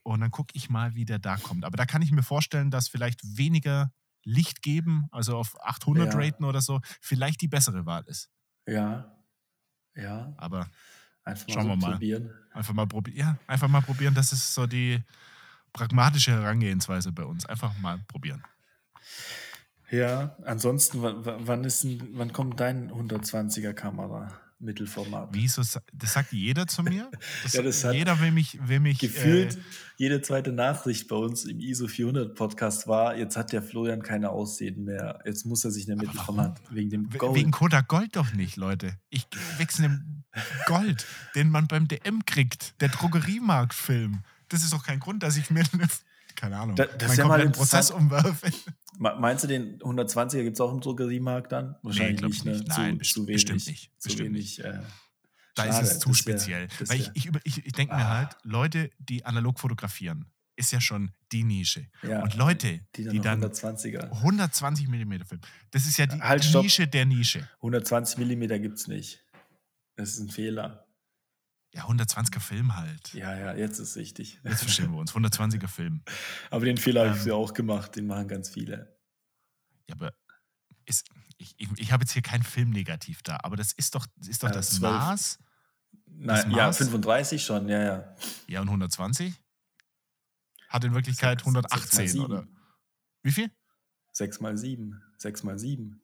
Und dann gucke ich mal, wie der da kommt. Aber da kann ich mir vorstellen, dass vielleicht weniger Licht geben, also auf 800 Ja. raten oder so, vielleicht die bessere Wahl ist. Ja. Ja. Aber Einfach mal Schauen so wir mal. probieren. einfach mal probieren. Ja, einfach mal probieren. Das ist so die pragmatische Herangehensweise bei uns. Einfach mal probieren. Ja, ansonsten, wann, ist wann kommt dein 120er Kamera? Mittelformat. Wieso? Das sagt jeder zu mir. Das, Ja, das hat jeder will mich, will mich Gefühlt Äh, jede zweite Nachricht bei uns im ISO 400 Podcast war, jetzt hat der Florian keine Aussehen mehr. Jetzt muss er sich eine Aber Mittelformat wegen dem Gold. wegen Kodak Gold doch nicht, Leute. Ich wechsle den Gold, den man beim DM kriegt. Der Drogeriemarktfilm. Das ist doch kein Grund, dass ich mir eine, keine Ahnung, Da- das ist ja mal Prozess umwerfe. Me- Meinst du, den 120er gibt es auch im Drogeriemarkt dann? Wahrscheinlich ich nicht, ne? nicht. Nein, best- wenig, bestimmt nicht. Zu Bestimmt wenig. Äh, Da schade. ist es zu speziell. das Weil ich, ich, ich, ich denke mir Ah. halt, Leute, die analog fotografieren, ist ja schon die Nische. ja, Und Leute, die dann, die dann 120er. 120 mm Film, das ist ja die, Halt, die stopp. Nische der Nische. 120 mm gibt es nicht. Das ist ein Fehler. Ja, 120er Film halt. Ja, ja, jetzt ist richtig. Jetzt verstehen wir uns. 120er Film. Aber den Fehler habe ich Ähm. ja auch gemacht. Den machen ganz viele. Ja, aber ist, ich, ich, ich habe jetzt hier kein Film negativ da, aber das ist doch, das, ist doch Ja, das 12. Maß. Nein, ja, Maß? 35 schon, ja, ja. Ja, und 120? Hat in Wirklichkeit Sechs- sechs mal 118, sieben. oder? Wie viel? 6 mal 7. 6 mal 7.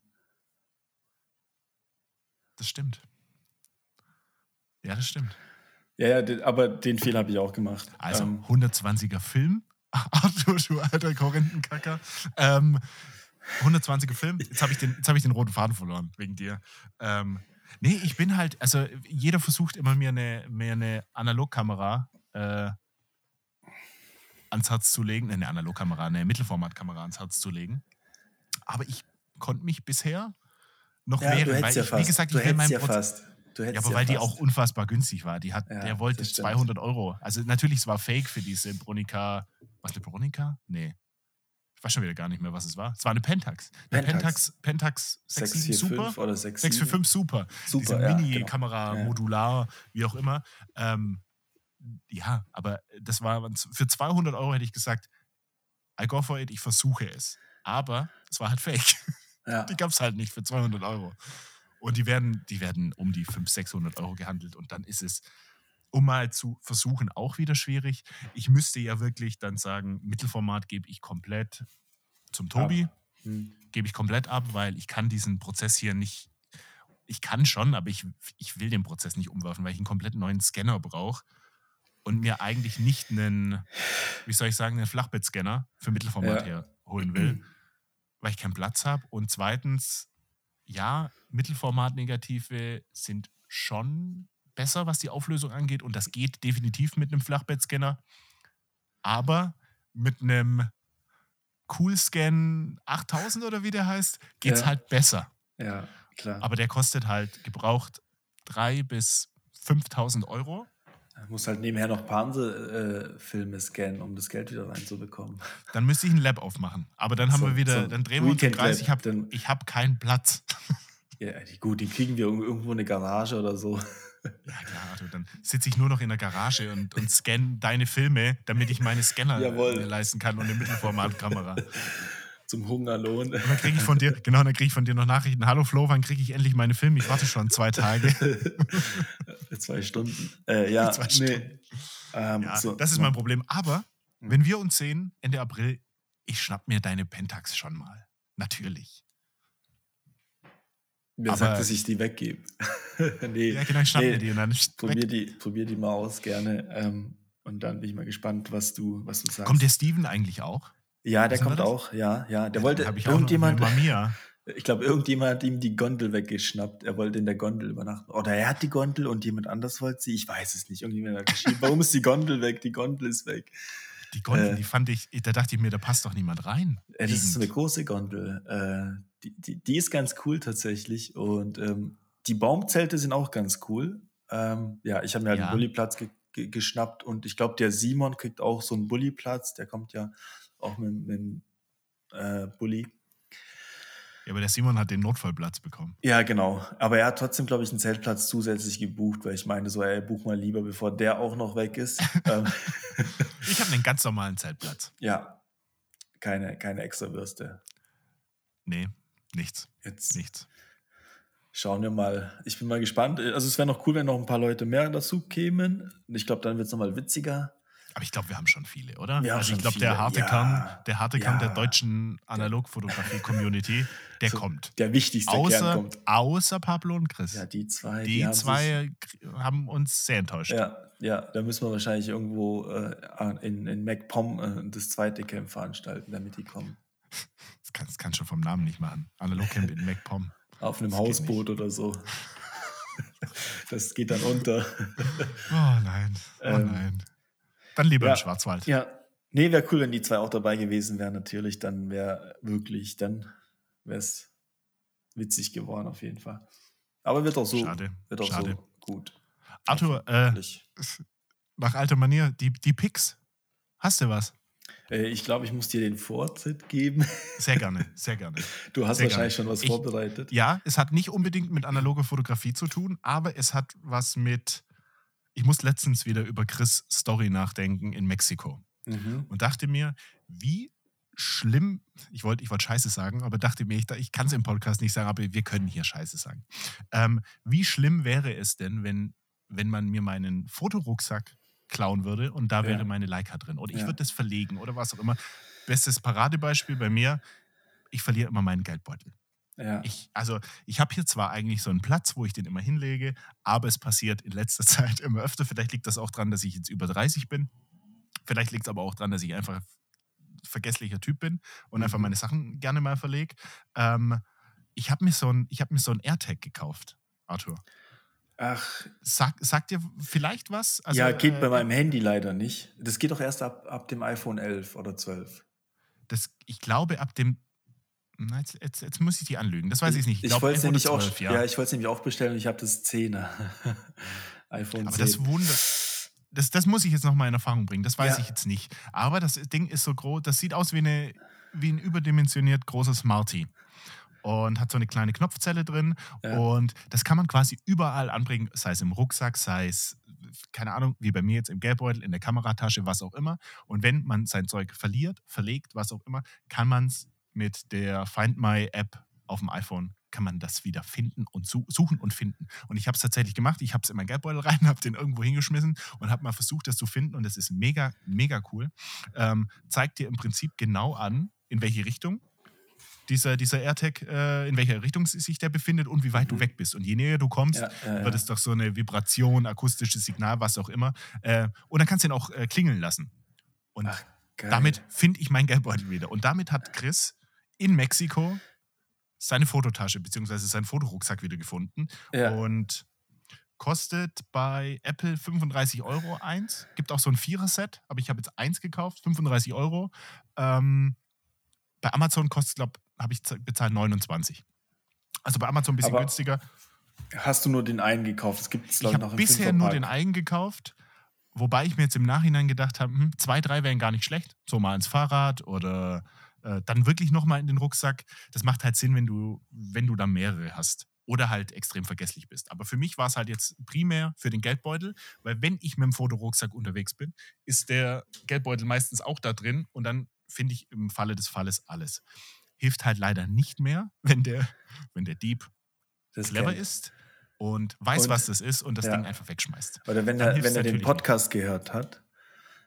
Das stimmt. Ja, das stimmt. Ja, ja, den, aber den Fehler habe ich auch gemacht. Also Ähm, 120er Film. Arthur, du alter Korinthenkacker. Ähm, 120er Film. Jetzt habe ich, den- jetzt hab ich den roten Faden verloren, wegen dir. Ähm, nee, ich bin halt, also jeder versucht immer mir eine, mir eine Analogkamera äh, ans Herz zu legen. Eine Analogkamera, eine Mittelformatkamera ans Herz zu legen. Aber ich konnte mich bisher noch ja, du wehren, weil ja ich, fast. wie gesagt, du ich will meinen ja Proz- Du ja, aber weil die fast. auch unfassbar günstig war. Die hat, Ja, der wollte das stimmt. 200 Euro. Also natürlich, es war fake für diese Bronica. Was eine Bronica? Nee. Ich weiß schon wieder gar nicht mehr, was es war. Es war eine Pentax. Eine Pentax. Pentax, Pentax 647 Super. 645 oder 6, 645 Super. Super, Diese ja, Mini-Kamera, genau. Ja. modular, wie auch immer. Ähm, ja, aber das war für 200 Euro hätte ich gesagt, I go for it, ich versuche es. Aber es war halt fake. Ja. Die gab es halt nicht für 200 Euro. Und die werden, die werden um die 500, 600 Euro gehandelt. Und dann ist es, um mal zu versuchen, auch wieder schwierig. Ich müsste ja wirklich dann sagen, Mittelformat gebe ich komplett zum Tobi, Hm. gebe ich komplett ab, weil ich kann diesen Prozess hier nicht, ich kann schon, aber ich, ich will den Prozess nicht umwerfen, weil ich einen komplett neuen Scanner brauche und mir eigentlich nicht einen, wie soll ich sagen, einen Flachbettscanner für Mittelformat Ja. herholen will, weil ich keinen Platz habe. Und zweitens, ja, Mittelformat-Negative sind schon besser, was die Auflösung angeht. Und das geht definitiv mit einem Flachbettscanner. Aber mit einem Coolscan 8000 oder wie der heißt, geht es Ja. halt besser. Ja, klar. Aber der kostet halt gebraucht 3.000 bis 5.000 Euro. Du musst halt nebenher noch Panse-Filme scannen, um das Geld wieder reinzubekommen. Dann müsste ich ein Lab aufmachen. Aber dann haben So- wir wieder, so dann drehen wir uns im Kreis. Ich habe hab keinen Platz. Ja, gut, die kriegen wir irg- irgendwo in eine Garage oder so. Ja klar, also dann sitze ich nur noch in der Garage und, und scanne deine Filme, damit ich meine Scanner Jawohl. mir leisten kann und eine Mittelformatkamera. Und Zum Hungerlohn. dann kriege ich von dir, genau, dann kriege ich von dir noch Nachrichten. Hallo Flo, wann kriege ich endlich meine Filme? Ich warte schon zwei Tage. Zwei Stunden. Äh, ja, Zwei nee. Stunden. Ähm, Ja, so, das ist mein Problem. Aber wenn wir uns sehen, Ende April, ich schnapp mir deine Pentax schon mal. Natürlich. Wer aber- sagt, dass ich die weggebe? nee, Ja, genau, ich schnapp nee, mir die und dann probier, die, probier die mal aus, gerne. Ähm, Und dann bin ich mal gespannt, was du, was du sagst. Kommt der Steven eigentlich auch? Ja, der Wissen kommt auch, ja, ja. Der wollte Hab ich irgendjemand, ich glaube, irgendjemand hat ihm die Gondel weggeschnappt. Er wollte in der Gondel übernachten. Oder er hat die Gondel und jemand anders wollte sie. Ich weiß es nicht. Irgendjemand hat geschrieben, warum ist die Gondel weg? Die Gondel ist weg. Die Gondel, Äh. die fand ich, da dachte ich mir, da passt doch niemand rein. Ja, das ist so eine große Gondel. Äh, die, die, die ist ganz cool tatsächlich. Und ähm, die Baumzelte sind auch ganz cool. Ähm, ja, ich habe mir halt Ja. einen Bulliplatz ge ge geschnappt und ich glaube, der Simon kriegt auch so einen Bulliplatz. Der kommt ja auch mit, mit dem äh, Bulli. Ja, aber der Simon hat den Notfallplatz bekommen. Ja, genau. Aber er hat trotzdem, glaube ich, einen Zeltplatz zusätzlich gebucht, weil ich meine so, ey, buch mal lieber, bevor der auch noch weg ist. ähm, Ich habe einen ganz normalen Zeltplatz. ja, keine, keine extra Würste. Nee, nichts. Jetzt Nichts. Schauen wir mal. Ich bin mal gespannt. Also es wäre noch cool, wenn noch ein paar Leute mehr dazu kämen. Ich glaube, dann wird es nochmal witziger. Aber ich glaube, wir haben schon viele, oder? Haben also ich glaube, der harte ja. Kern, der harte Kern der Ja. deutschen Analogfotografie-Community, der So, kommt. Der wichtigste Kern Außer, kommt. außer Pablo und Chris. Ja, die zwei. die haben zwei haben uns sehr enttäuscht. Ja, ja, da müssen wir wahrscheinlich irgendwo äh, in, in MacPom äh, das zweite Camp veranstalten, damit die kommen. Das kannst kann schon vom Namen nicht machen. Analogcamp in MacPom. Auf einem Das Hausboot oder so. das geht dann unter. Oh nein. Oh Ähm, nein. Dann lieber ja. im Schwarzwald. Ja, nee, wäre cool, wenn die zwei auch dabei gewesen wären, natürlich. Dann wäre wirklich, dann wäre es witzig geworden, auf jeden Fall. Aber wird auch so, Schade, wird auch schade. so gut. Arthur, äh, nach alter Manier, die, die Picks. Hast du was? Äh, ich glaube, ich muss dir den Vortritt geben. Sehr gerne, sehr gerne. Du hast Sehr wahrscheinlich gerne. schon was Ich- vorbereitet. Ja, es hat nicht unbedingt mit analoger Fotografie zu tun, aber es hat was mit. Ich muss letztens wieder über Chris Story nachdenken in Mexiko Mhm. und dachte mir, wie schlimm, ich wollte ich wollt Scheiße sagen, aber dachte mir, ich, ich kann es im Podcast nicht sagen, aber wir können hier Scheiße sagen. Ähm, wie schlimm wäre es denn, wenn, wenn man mir meinen Fotorucksack klauen würde und da Ja. wäre meine Leica drin oder ich Ja. würde das verlegen oder was auch immer. Bestes Paradebeispiel bei mir, ich verliere immer meinen Geldbeutel. Ja. Ich, also ich habe hier zwar eigentlich so einen Platz, wo ich den immer hinlege, aber es passiert in letzter Zeit immer öfter. Vielleicht liegt das auch daran, dass ich jetzt über 30 bin. Vielleicht liegt es aber auch daran, dass ich einfach ein vergesslicher Typ bin und einfach Mhm. meine Sachen gerne mal verlege. Ähm, ich habe mir, so ein- ich mir so ein AirTag gekauft, Arthur. Ach, Sag, sagt dir vielleicht was? Also, ja, geht bei äh, meinem Handy leider nicht. Das geht doch erst ab, ab dem iPhone 11 oder 12. Das, ich glaube, ab dem. Na, jetzt, jetzt, jetzt muss ich die anlügen. Das weiß ich nicht. Ich glaube, wollte es 11 oder nämlich auch, 12, ja. ich wollte es nämlich auch bestellen und ich habe das 10er. iPhone Aber 10. das Wunder. Das, das muss ich jetzt noch mal in Erfahrung bringen. Das weiß Ja. ich jetzt nicht. Aber das Ding ist so groß, das sieht aus wie, eine, wie ein überdimensioniert großes Smartie. Und hat so eine kleine Knopfzelle drin. Ja. Und das kann man quasi überall anbringen, sei es im Rucksack, sei es, keine Ahnung, wie bei mir jetzt im Geldbeutel, in der Kameratasche, was auch immer. Und wenn man sein Zeug verliert, verlegt, was auch immer, kann man es mit der Find My App auf dem iPhone kann man das wieder finden und su suchen und finden. Und ich habe es tatsächlich gemacht. Ich habe es in meinen Geldbeutel rein, habe den irgendwo hingeschmissen und habe mal versucht, das zu finden. Und das ist mega, mega cool. Ähm, zeigt dir im Prinzip genau an, in welche Richtung dieser, dieser AirTag, äh, in welcher Richtung sich der befindet und wie weit du Mhm. weg bist. Und je näher du kommst, ja, ja, ja. wird es doch so eine Vibration, akustisches Signal, was auch immer. Äh, und dann kannst du ihn auch äh, klingeln lassen. Und Ach, damit finde ich meinen Geldbeutel wieder. Und damit hat Chris in Mexiko seine Fototasche bzw. seinen Fotorucksack wieder gefunden. Ja. Und kostet bei Apple 35 Euro eins. Gibt auch so ein Vierer-Set, aber ich habe jetzt eins gekauft, 35 Euro. Ähm, bei Amazon kostet, glaube habe ich bezahlt 29. Also bei Amazon ein bisschen Aber günstiger. Hast du nur den einen gekauft? Es gibt es, Ich habe bisher nur den einen gekauft, wobei ich mir jetzt im Nachhinein gedacht habe, hm, zwei, drei wären gar nicht schlecht. So mal ins Fahrrad oder äh, dann wirklich nochmal in den Rucksack. Das macht halt Sinn, wenn du, wenn du da mehrere hast. Oder halt extrem vergesslich bist. Aber für mich war es halt jetzt primär für den Geldbeutel, weil wenn ich mit dem Fotorucksack unterwegs bin, ist der Geldbeutel meistens auch da drin und dann finde ich im Falle des Falles alles. Hilft halt leider nicht mehr, wenn der, wenn der Dieb Das clever ist und weiß, Und- was das ist und das ja. Ding einfach wegschmeißt. Oder wenn er, wenn er den Podcast gehört hat.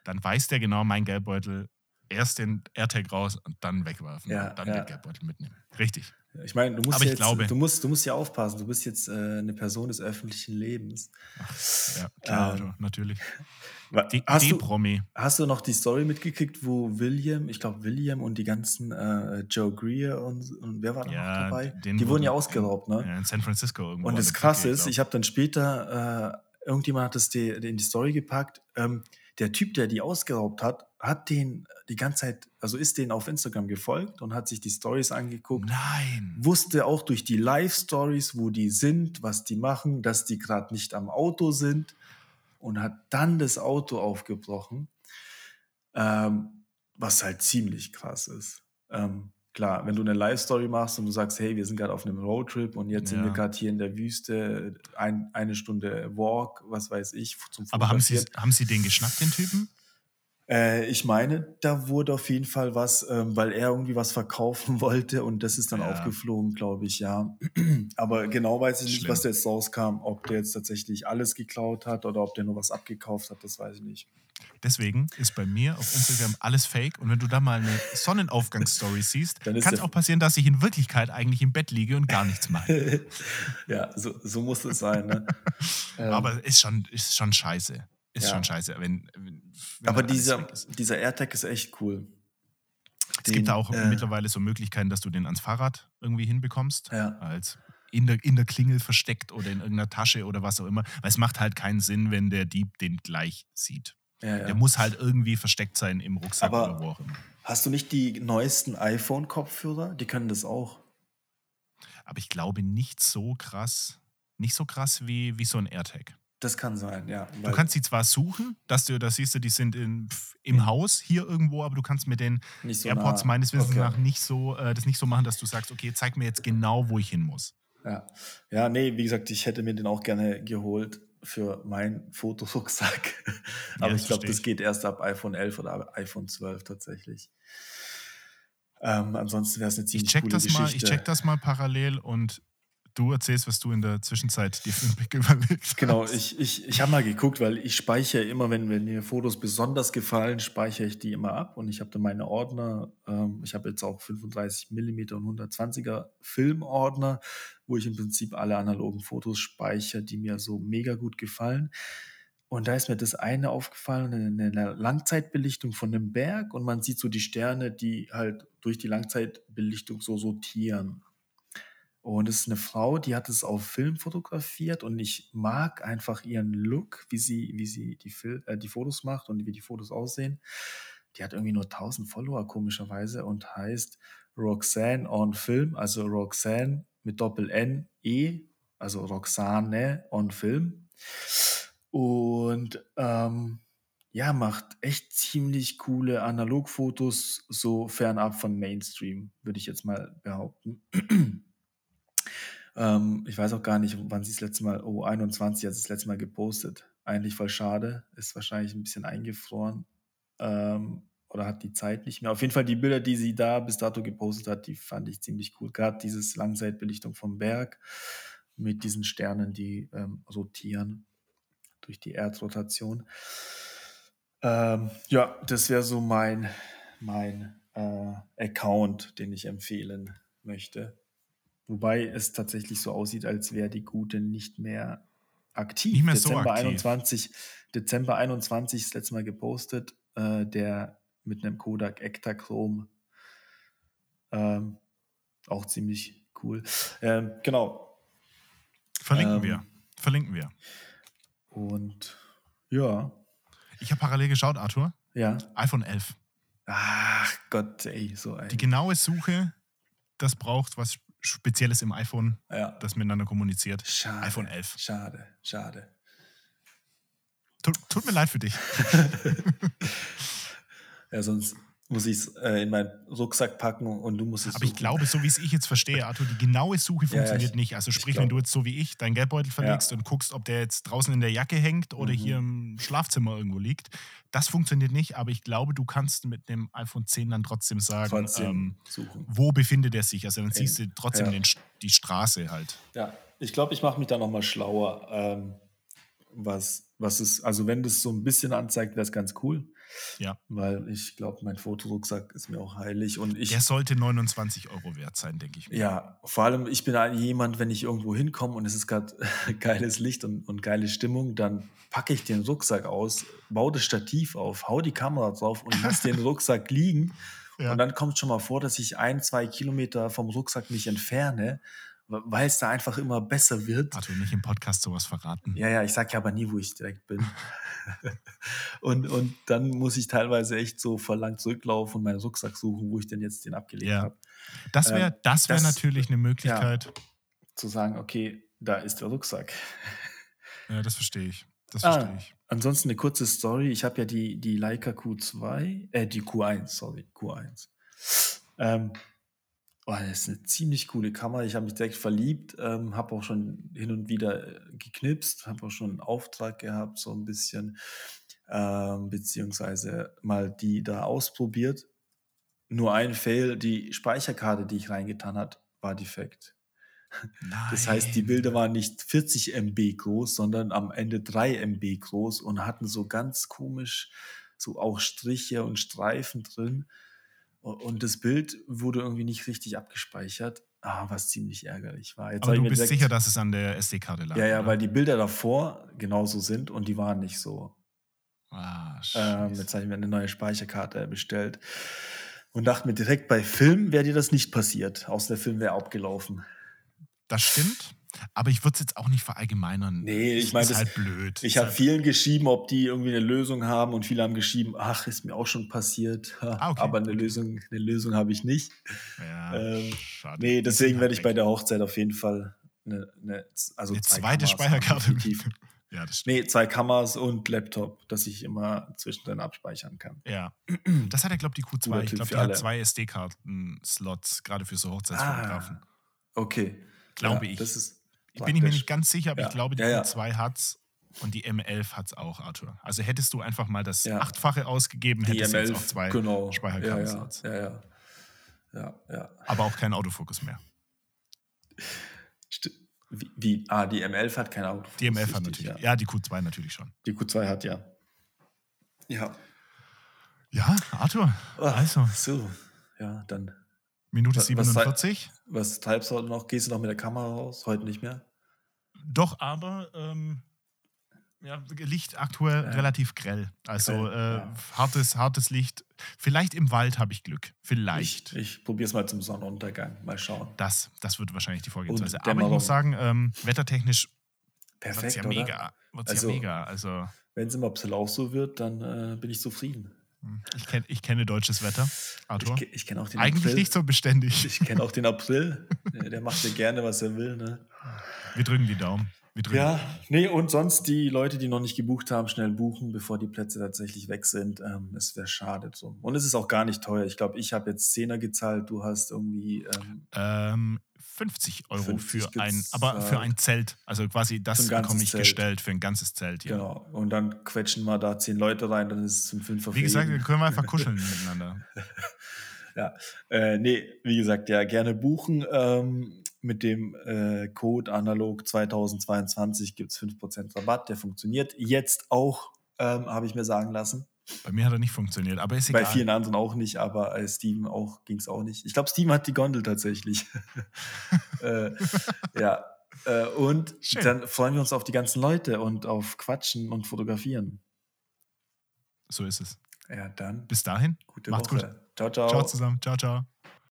Dann weiß der genau, mein Geldbeutel erst den AirTag raus und dann wegwerfen Ja, und dann ja. den Geldbeutel mitnehmen. Richtig. Ich meine, du musst Aber ja ich jetzt, glaube- du musst, du musst ja aufpassen. Du bist jetzt äh, eine Person des öffentlichen Lebens. Ja, klar, Ähm, also, natürlich. Die, Hast du, Promi. hast du noch die Story mitgekriegt, wo William, ich glaube William und die ganzen äh, Joe Greer und, und wer war da noch Ja, dabei? den die wurden ja ausgeraubt, ne? Ja, in San Francisco irgendwo. Und das Krasse ist, ich habe dann später, äh, irgendjemand hat das die, in die Story gepackt, ähm, der Typ, der die ausgeraubt hat, hat den die ganze Zeit, also ist denen auf Instagram gefolgt und hat sich die Stories angeguckt, Nein. wusste auch durch die Live-Stories, wo die sind, was die machen, dass die gerade nicht am Auto sind und hat dann das Auto aufgebrochen, ähm, was halt ziemlich krass ist. Ähm, klar, wenn du eine Live-Story machst und du sagst, hey, wir sind gerade auf einem Roadtrip und jetzt sind wir Ja. gerade hier in der Wüste, ein, eine Stunde Walk, was weiß ich, zum Aber haben Sie, Fotografieren. haben Sie den geschnappt, den Typen? Äh, ich meine, da wurde auf jeden Fall was, ähm, weil er irgendwie was verkaufen wollte und das ist dann Ja. aufgeflogen, glaube ich, ja. Aber genau weiß ich nicht, Schlimm. was da jetzt rauskam, ob der jetzt tatsächlich alles geklaut hat oder ob der nur was abgekauft hat, das weiß ich nicht. Deswegen ist bei mir auf Instagram alles fake. Und wenn du da mal eine Sonnenaufgangsstory siehst, Dann kann es auch passieren, dass ich in Wirklichkeit eigentlich im Bett liege und gar nichts mache. ja, so, so muss es sein. Ne? Ähm, Aber ist schon, ist schon scheiße. Ist Ja. schon scheiße, wenn, wenn, aber dieser, dieser AirTag ist echt cool. Es gibt da auch äh, mittlerweile so Möglichkeiten, dass du den ans Fahrrad irgendwie hinbekommst. Ja. Als in der, in der Klingel versteckt oder in irgendeiner Tasche oder was auch immer. Weil es macht halt keinen Sinn, wenn der Dieb den gleich sieht. Ja. Der muss halt irgendwie versteckt sein im Rucksack Aber- oder wo auch immer. Hast du nicht die neuesten iPhone-Kopfhörer? Die können das auch. Aber ich glaube nicht so krass, nicht so krass wie, wie so ein AirTag. Das kann sein, ja. Du kannst sie zwar suchen, dass du, da siehst du, die sind in, pf, im Mhm. Haus hier irgendwo, aber du kannst mit den so AirPods nah- meines Wissens Okay. nach nicht so, äh, das nicht so machen, dass du sagst, okay, zeig mir jetzt genau, wo ich hin muss. Ja. ja, nee, wie gesagt, ich hätte mir den auch gerne geholt für meinen Fotorucksack. Aber das ich glaube, das ich. geht erst ab iPhone 11 oder iPhone 12 tatsächlich. Ähm, ansonsten wäre es eine Ich ziemlich check coole das Geschichte. mal, ich check das mal parallel und du erzählst, was du in der Zwischenzeit dir für einen Pick überlegt Genau, hast. ich, ich, ich habe mal geguckt, weil ich speichere immer, wenn, wenn mir Fotos besonders gefallen, speichere ich die immer ab und ich habe da meine Ordner. Ähm, ich habe jetzt auch 35 mm und 120er Filmordner, wo ich im Prinzip alle analogen Fotos speichere, die mir so mega gut gefallen. Und da ist mir das eine aufgefallen, eine, eine Langzeitbelichtung von einem Berg und man sieht so die Sterne, die halt durch die Langzeitbelichtung so sortieren. Und es ist eine Frau, die hat es auf Film fotografiert und ich mag einfach ihren Look, wie sie, wie sie die, Fil äh, die Fotos macht und wie die Fotos aussehen. Die hat irgendwie nur 1000 Follower komischerweise und heißt Roxanne on Film, also Roxanne mit Doppel N E, also Roxane on Film. Und ähm, ja, macht echt ziemlich coole Analogfotos, so fernab von Mainstream, würde ich jetzt mal behaupten. Ähm, ich weiß auch gar nicht, wann sie das letzte Mal, oh, 21 hat sie das letzte Mal gepostet. Eigentlich voll schade, ist wahrscheinlich ein bisschen eingefroren ähm, oder hat die Zeit nicht mehr. Auf jeden Fall die Bilder, die sie da bis dato gepostet hat, die fand ich ziemlich cool. Gerade dieses Langzeitbelichtung vom Berg mit diesen Sternen, die ähm, rotieren durch die Erdrotation. Ähm, ja, das wäre so mein, mein äh, Account, den ich empfehlen möchte. Wobei es tatsächlich so aussieht, als wäre die Gute nicht mehr aktiv. Nicht mehr so Dezember aktiv. 21, Dezember 21 das letzte Mal gepostet, äh, der mit einem Kodak Ektachrom. Ähm, auch ziemlich cool. Ähm, genau. Verlinken Ähm, wir. Verlinken wir. Und ja, Ich habe parallel geschaut, Arthur. ja. iPhone 11. Ach Gott, ey, so ein. Die genaue Suche, das braucht was Spezielles im iPhone, ja. das miteinander kommuniziert. Schade. iPhone 11. Schade, schade. Tut, tut mir leid für dich. Ja, sonst muss ich es äh, in meinen Rucksack packen und du musst es Aber ich suchen. glaube, so wie es ich jetzt verstehe, Arthur, die genaue Suche Ja, ja, funktioniert ich- nicht. Also ich sprich, wenn du jetzt so wie ich deinen Geldbeutel verlegst und guckst, ob der jetzt draußen in der Jacke hängt oder Mhm. hier im Schlafzimmer irgendwo liegt, das funktioniert nicht. Aber ich glaube, du kannst mit dem iPhone 10 dann trotzdem sagen, trotzdem ähm, suchen. wo befindet er sich. Also dann siehst du trotzdem ja. den, die Straße halt. Ja, ich glaube, ich mache mich da nochmal schlauer. Ähm, was, was ist, also wenn das so ein bisschen anzeigt, wäre es ganz cool. Ja. Weil ich glaube, mein Fotorucksack ist mir auch heilig. Und ich, Der sollte 29 Euro wert sein, denke ich. mir. ja, vor allem, ich bin jemand, wenn ich irgendwo hinkomme und es ist gerade geiles Licht und, und geile Stimmung, dann packe ich den Rucksack aus, baue das Stativ auf, hau die Kamera drauf und lasse den Rucksack liegen. Ja. Und dann kommt schon mal vor, dass ich ein, zwei Kilometer vom Rucksack mich entferne, weil es da einfach immer besser wird. Arthur, nicht im Podcast sowas verraten. Ja, ja, ich sag ja aber nie, wo ich direkt bin. und, und dann muss ich teilweise echt so verlangt zurücklaufen und meinen Rucksack suchen, wo ich denn jetzt den abgelegt Ja. habe. Das wäre Ähm, das wär das- natürlich eine Möglichkeit. Zu sagen, okay, da ist der Rucksack. Ja, das verstehe ich. Das Ah, verstehe ich. ansonsten eine kurze Story. Ich habe ja die, die Leica Q2, äh, die Q1, sorry, Q1. Ähm, oh, das ist eine ziemlich coole Kamera. Ich habe mich direkt verliebt, ähm, habe auch schon hin und wieder äh, geknipst, habe auch schon einen Auftrag gehabt, so ein bisschen, ähm, beziehungsweise mal die da ausprobiert. Nur ein Fail, die Speicherkarte, die ich reingetan hat, war defekt. Das heißt, die Nein. Bilder waren nicht 40 MB groß, sondern am Ende 3 MB groß und hatten so ganz komisch so auch Striche und Streifen drin. Und das Bild wurde irgendwie nicht richtig abgespeichert, ah, was ziemlich ärgerlich war. Jetzt Aber du bist direkt- sicher, dass es an der SD-Karte lag? Ja, ja, oder? weil die Bilder davor genauso sind und die waren nicht so. Ah, Ähm, jetzt habe ich mir eine neue Speicherkarte bestellt und dachte mir direkt, bei Film wäre dir das nicht passiert, außer der Film wäre abgelaufen. Das stimmt, aber ich würde es jetzt auch nicht verallgemeinern. Nee, ich meine, ist halt blöd. Ich habe halt- vielen geschrieben, ob die irgendwie eine Lösung haben und viele haben geschrieben, ach, ist mir auch schon passiert. Ah, okay, Aber eine. Lösung, eine Lösung habe ich nicht. Ja, ähm, schade. Nee, deswegen sind werde halt ich bei der Hochzeit auf jeden Fall eine, eine, also Eine zwei zweite Kameras Speicherkarte. definitiv. ja, das stimmt. Nee, zwei Kameras und Laptop, dass ich immer zwischendrin abspeichern kann. Ja. Das hat ja, glaube ich, die Guter Q2. Ich glaube, die hat alle. zwei SD-Karten-Slots, gerade für so Hochzeitsfotografen. Ah, okay. Glaube Ja, ich. Das ist Bin ich mir praktisch. nicht ganz sicher, aber Ja. ich glaube, die Ja, ja. Q2 hat's und die M11 hat's auch, Arthur. Also hättest du einfach mal das. Achtfache ausgegeben, Die hättest du jetzt M11, auch zwei genau. Speicherkartenslots. Ja, ja, ja. Aber auch kein Autofokus mehr. Sti- Wie, wie, ah, die M11 hat kein Auto. Die M11 hat natürlich. Ja. Ja. die Q2 natürlich schon. Die Q2 hat ja. Ja. Ja, Arthur. Ah, Also, So, ja, dann. Minute Was- was sei- 47. Was treibst du heute noch? Gehst du noch mit der Kamera raus? Heute nicht mehr? Doch, aber ähm, ja, Licht aktuell Ja. relativ grell. Also Grell, äh, ja. hartes, hartes Licht. Vielleicht im Wald habe ich Glück. Vielleicht. Ich, ich probiere es mal zum Sonnenuntergang. Mal schauen. Das, das wird wahrscheinlich die Vorgehensweise. Aber ich muss sagen, ähm, wettertechnisch wird es Perfekt, ja oder? mega. Wird's Also- ja mega. Also Wenn es im April auch so wird, dann äh, bin ich zufrieden. Ich, kenn, ich kenne deutsches Wetter. Arthur. Ich, ich kenne auch den Eigentlich April. nicht so beständig. Ich kenne auch den April. Der macht ja gerne, was er will. Ne? Wir drücken die Daumen. Ja, nee, und sonst die Leute, die noch nicht gebucht haben, schnell buchen, bevor die Plätze tatsächlich weg sind. Ähm, es wäre schade. So. Und es ist auch gar nicht teuer. Ich glaube, ich habe jetzt 10er gezahlt, du hast irgendwie ähm, Ähm, 50 Euro 50 für ein, aber für äh, ein Zelt. Also quasi das bekomme ich Zelt. gestellt für ein ganzes Zelt. Ja. genau. Und dann quetschen wir da 10 Leute rein, dann ist es ein Fünfer Wie gesagt, jeden. dann können wir einfach kuscheln miteinander. Ja, äh, nee, wie gesagt, ja, gerne buchen. Ähm, mit dem äh, Code analog 2022 gibt es 5% Rabatt. Der funktioniert jetzt auch, ähm, habe ich mir sagen lassen. Bei mir hat er nicht funktioniert, aber ist egal. Bei vielen anderen auch nicht, aber bei Steam auch ging es auch nicht. Ich glaube, Steam hat die Gondel tatsächlich. äh, ja. Äh, und Schön. dann freuen wir uns auf die ganzen Leute und auf Quatschen und Fotografieren. So ist es. Ja, dann Bis dahin. gute Macht's Woche. gut. Ciao, ciao. Ciao zusammen. Ciao, ciao.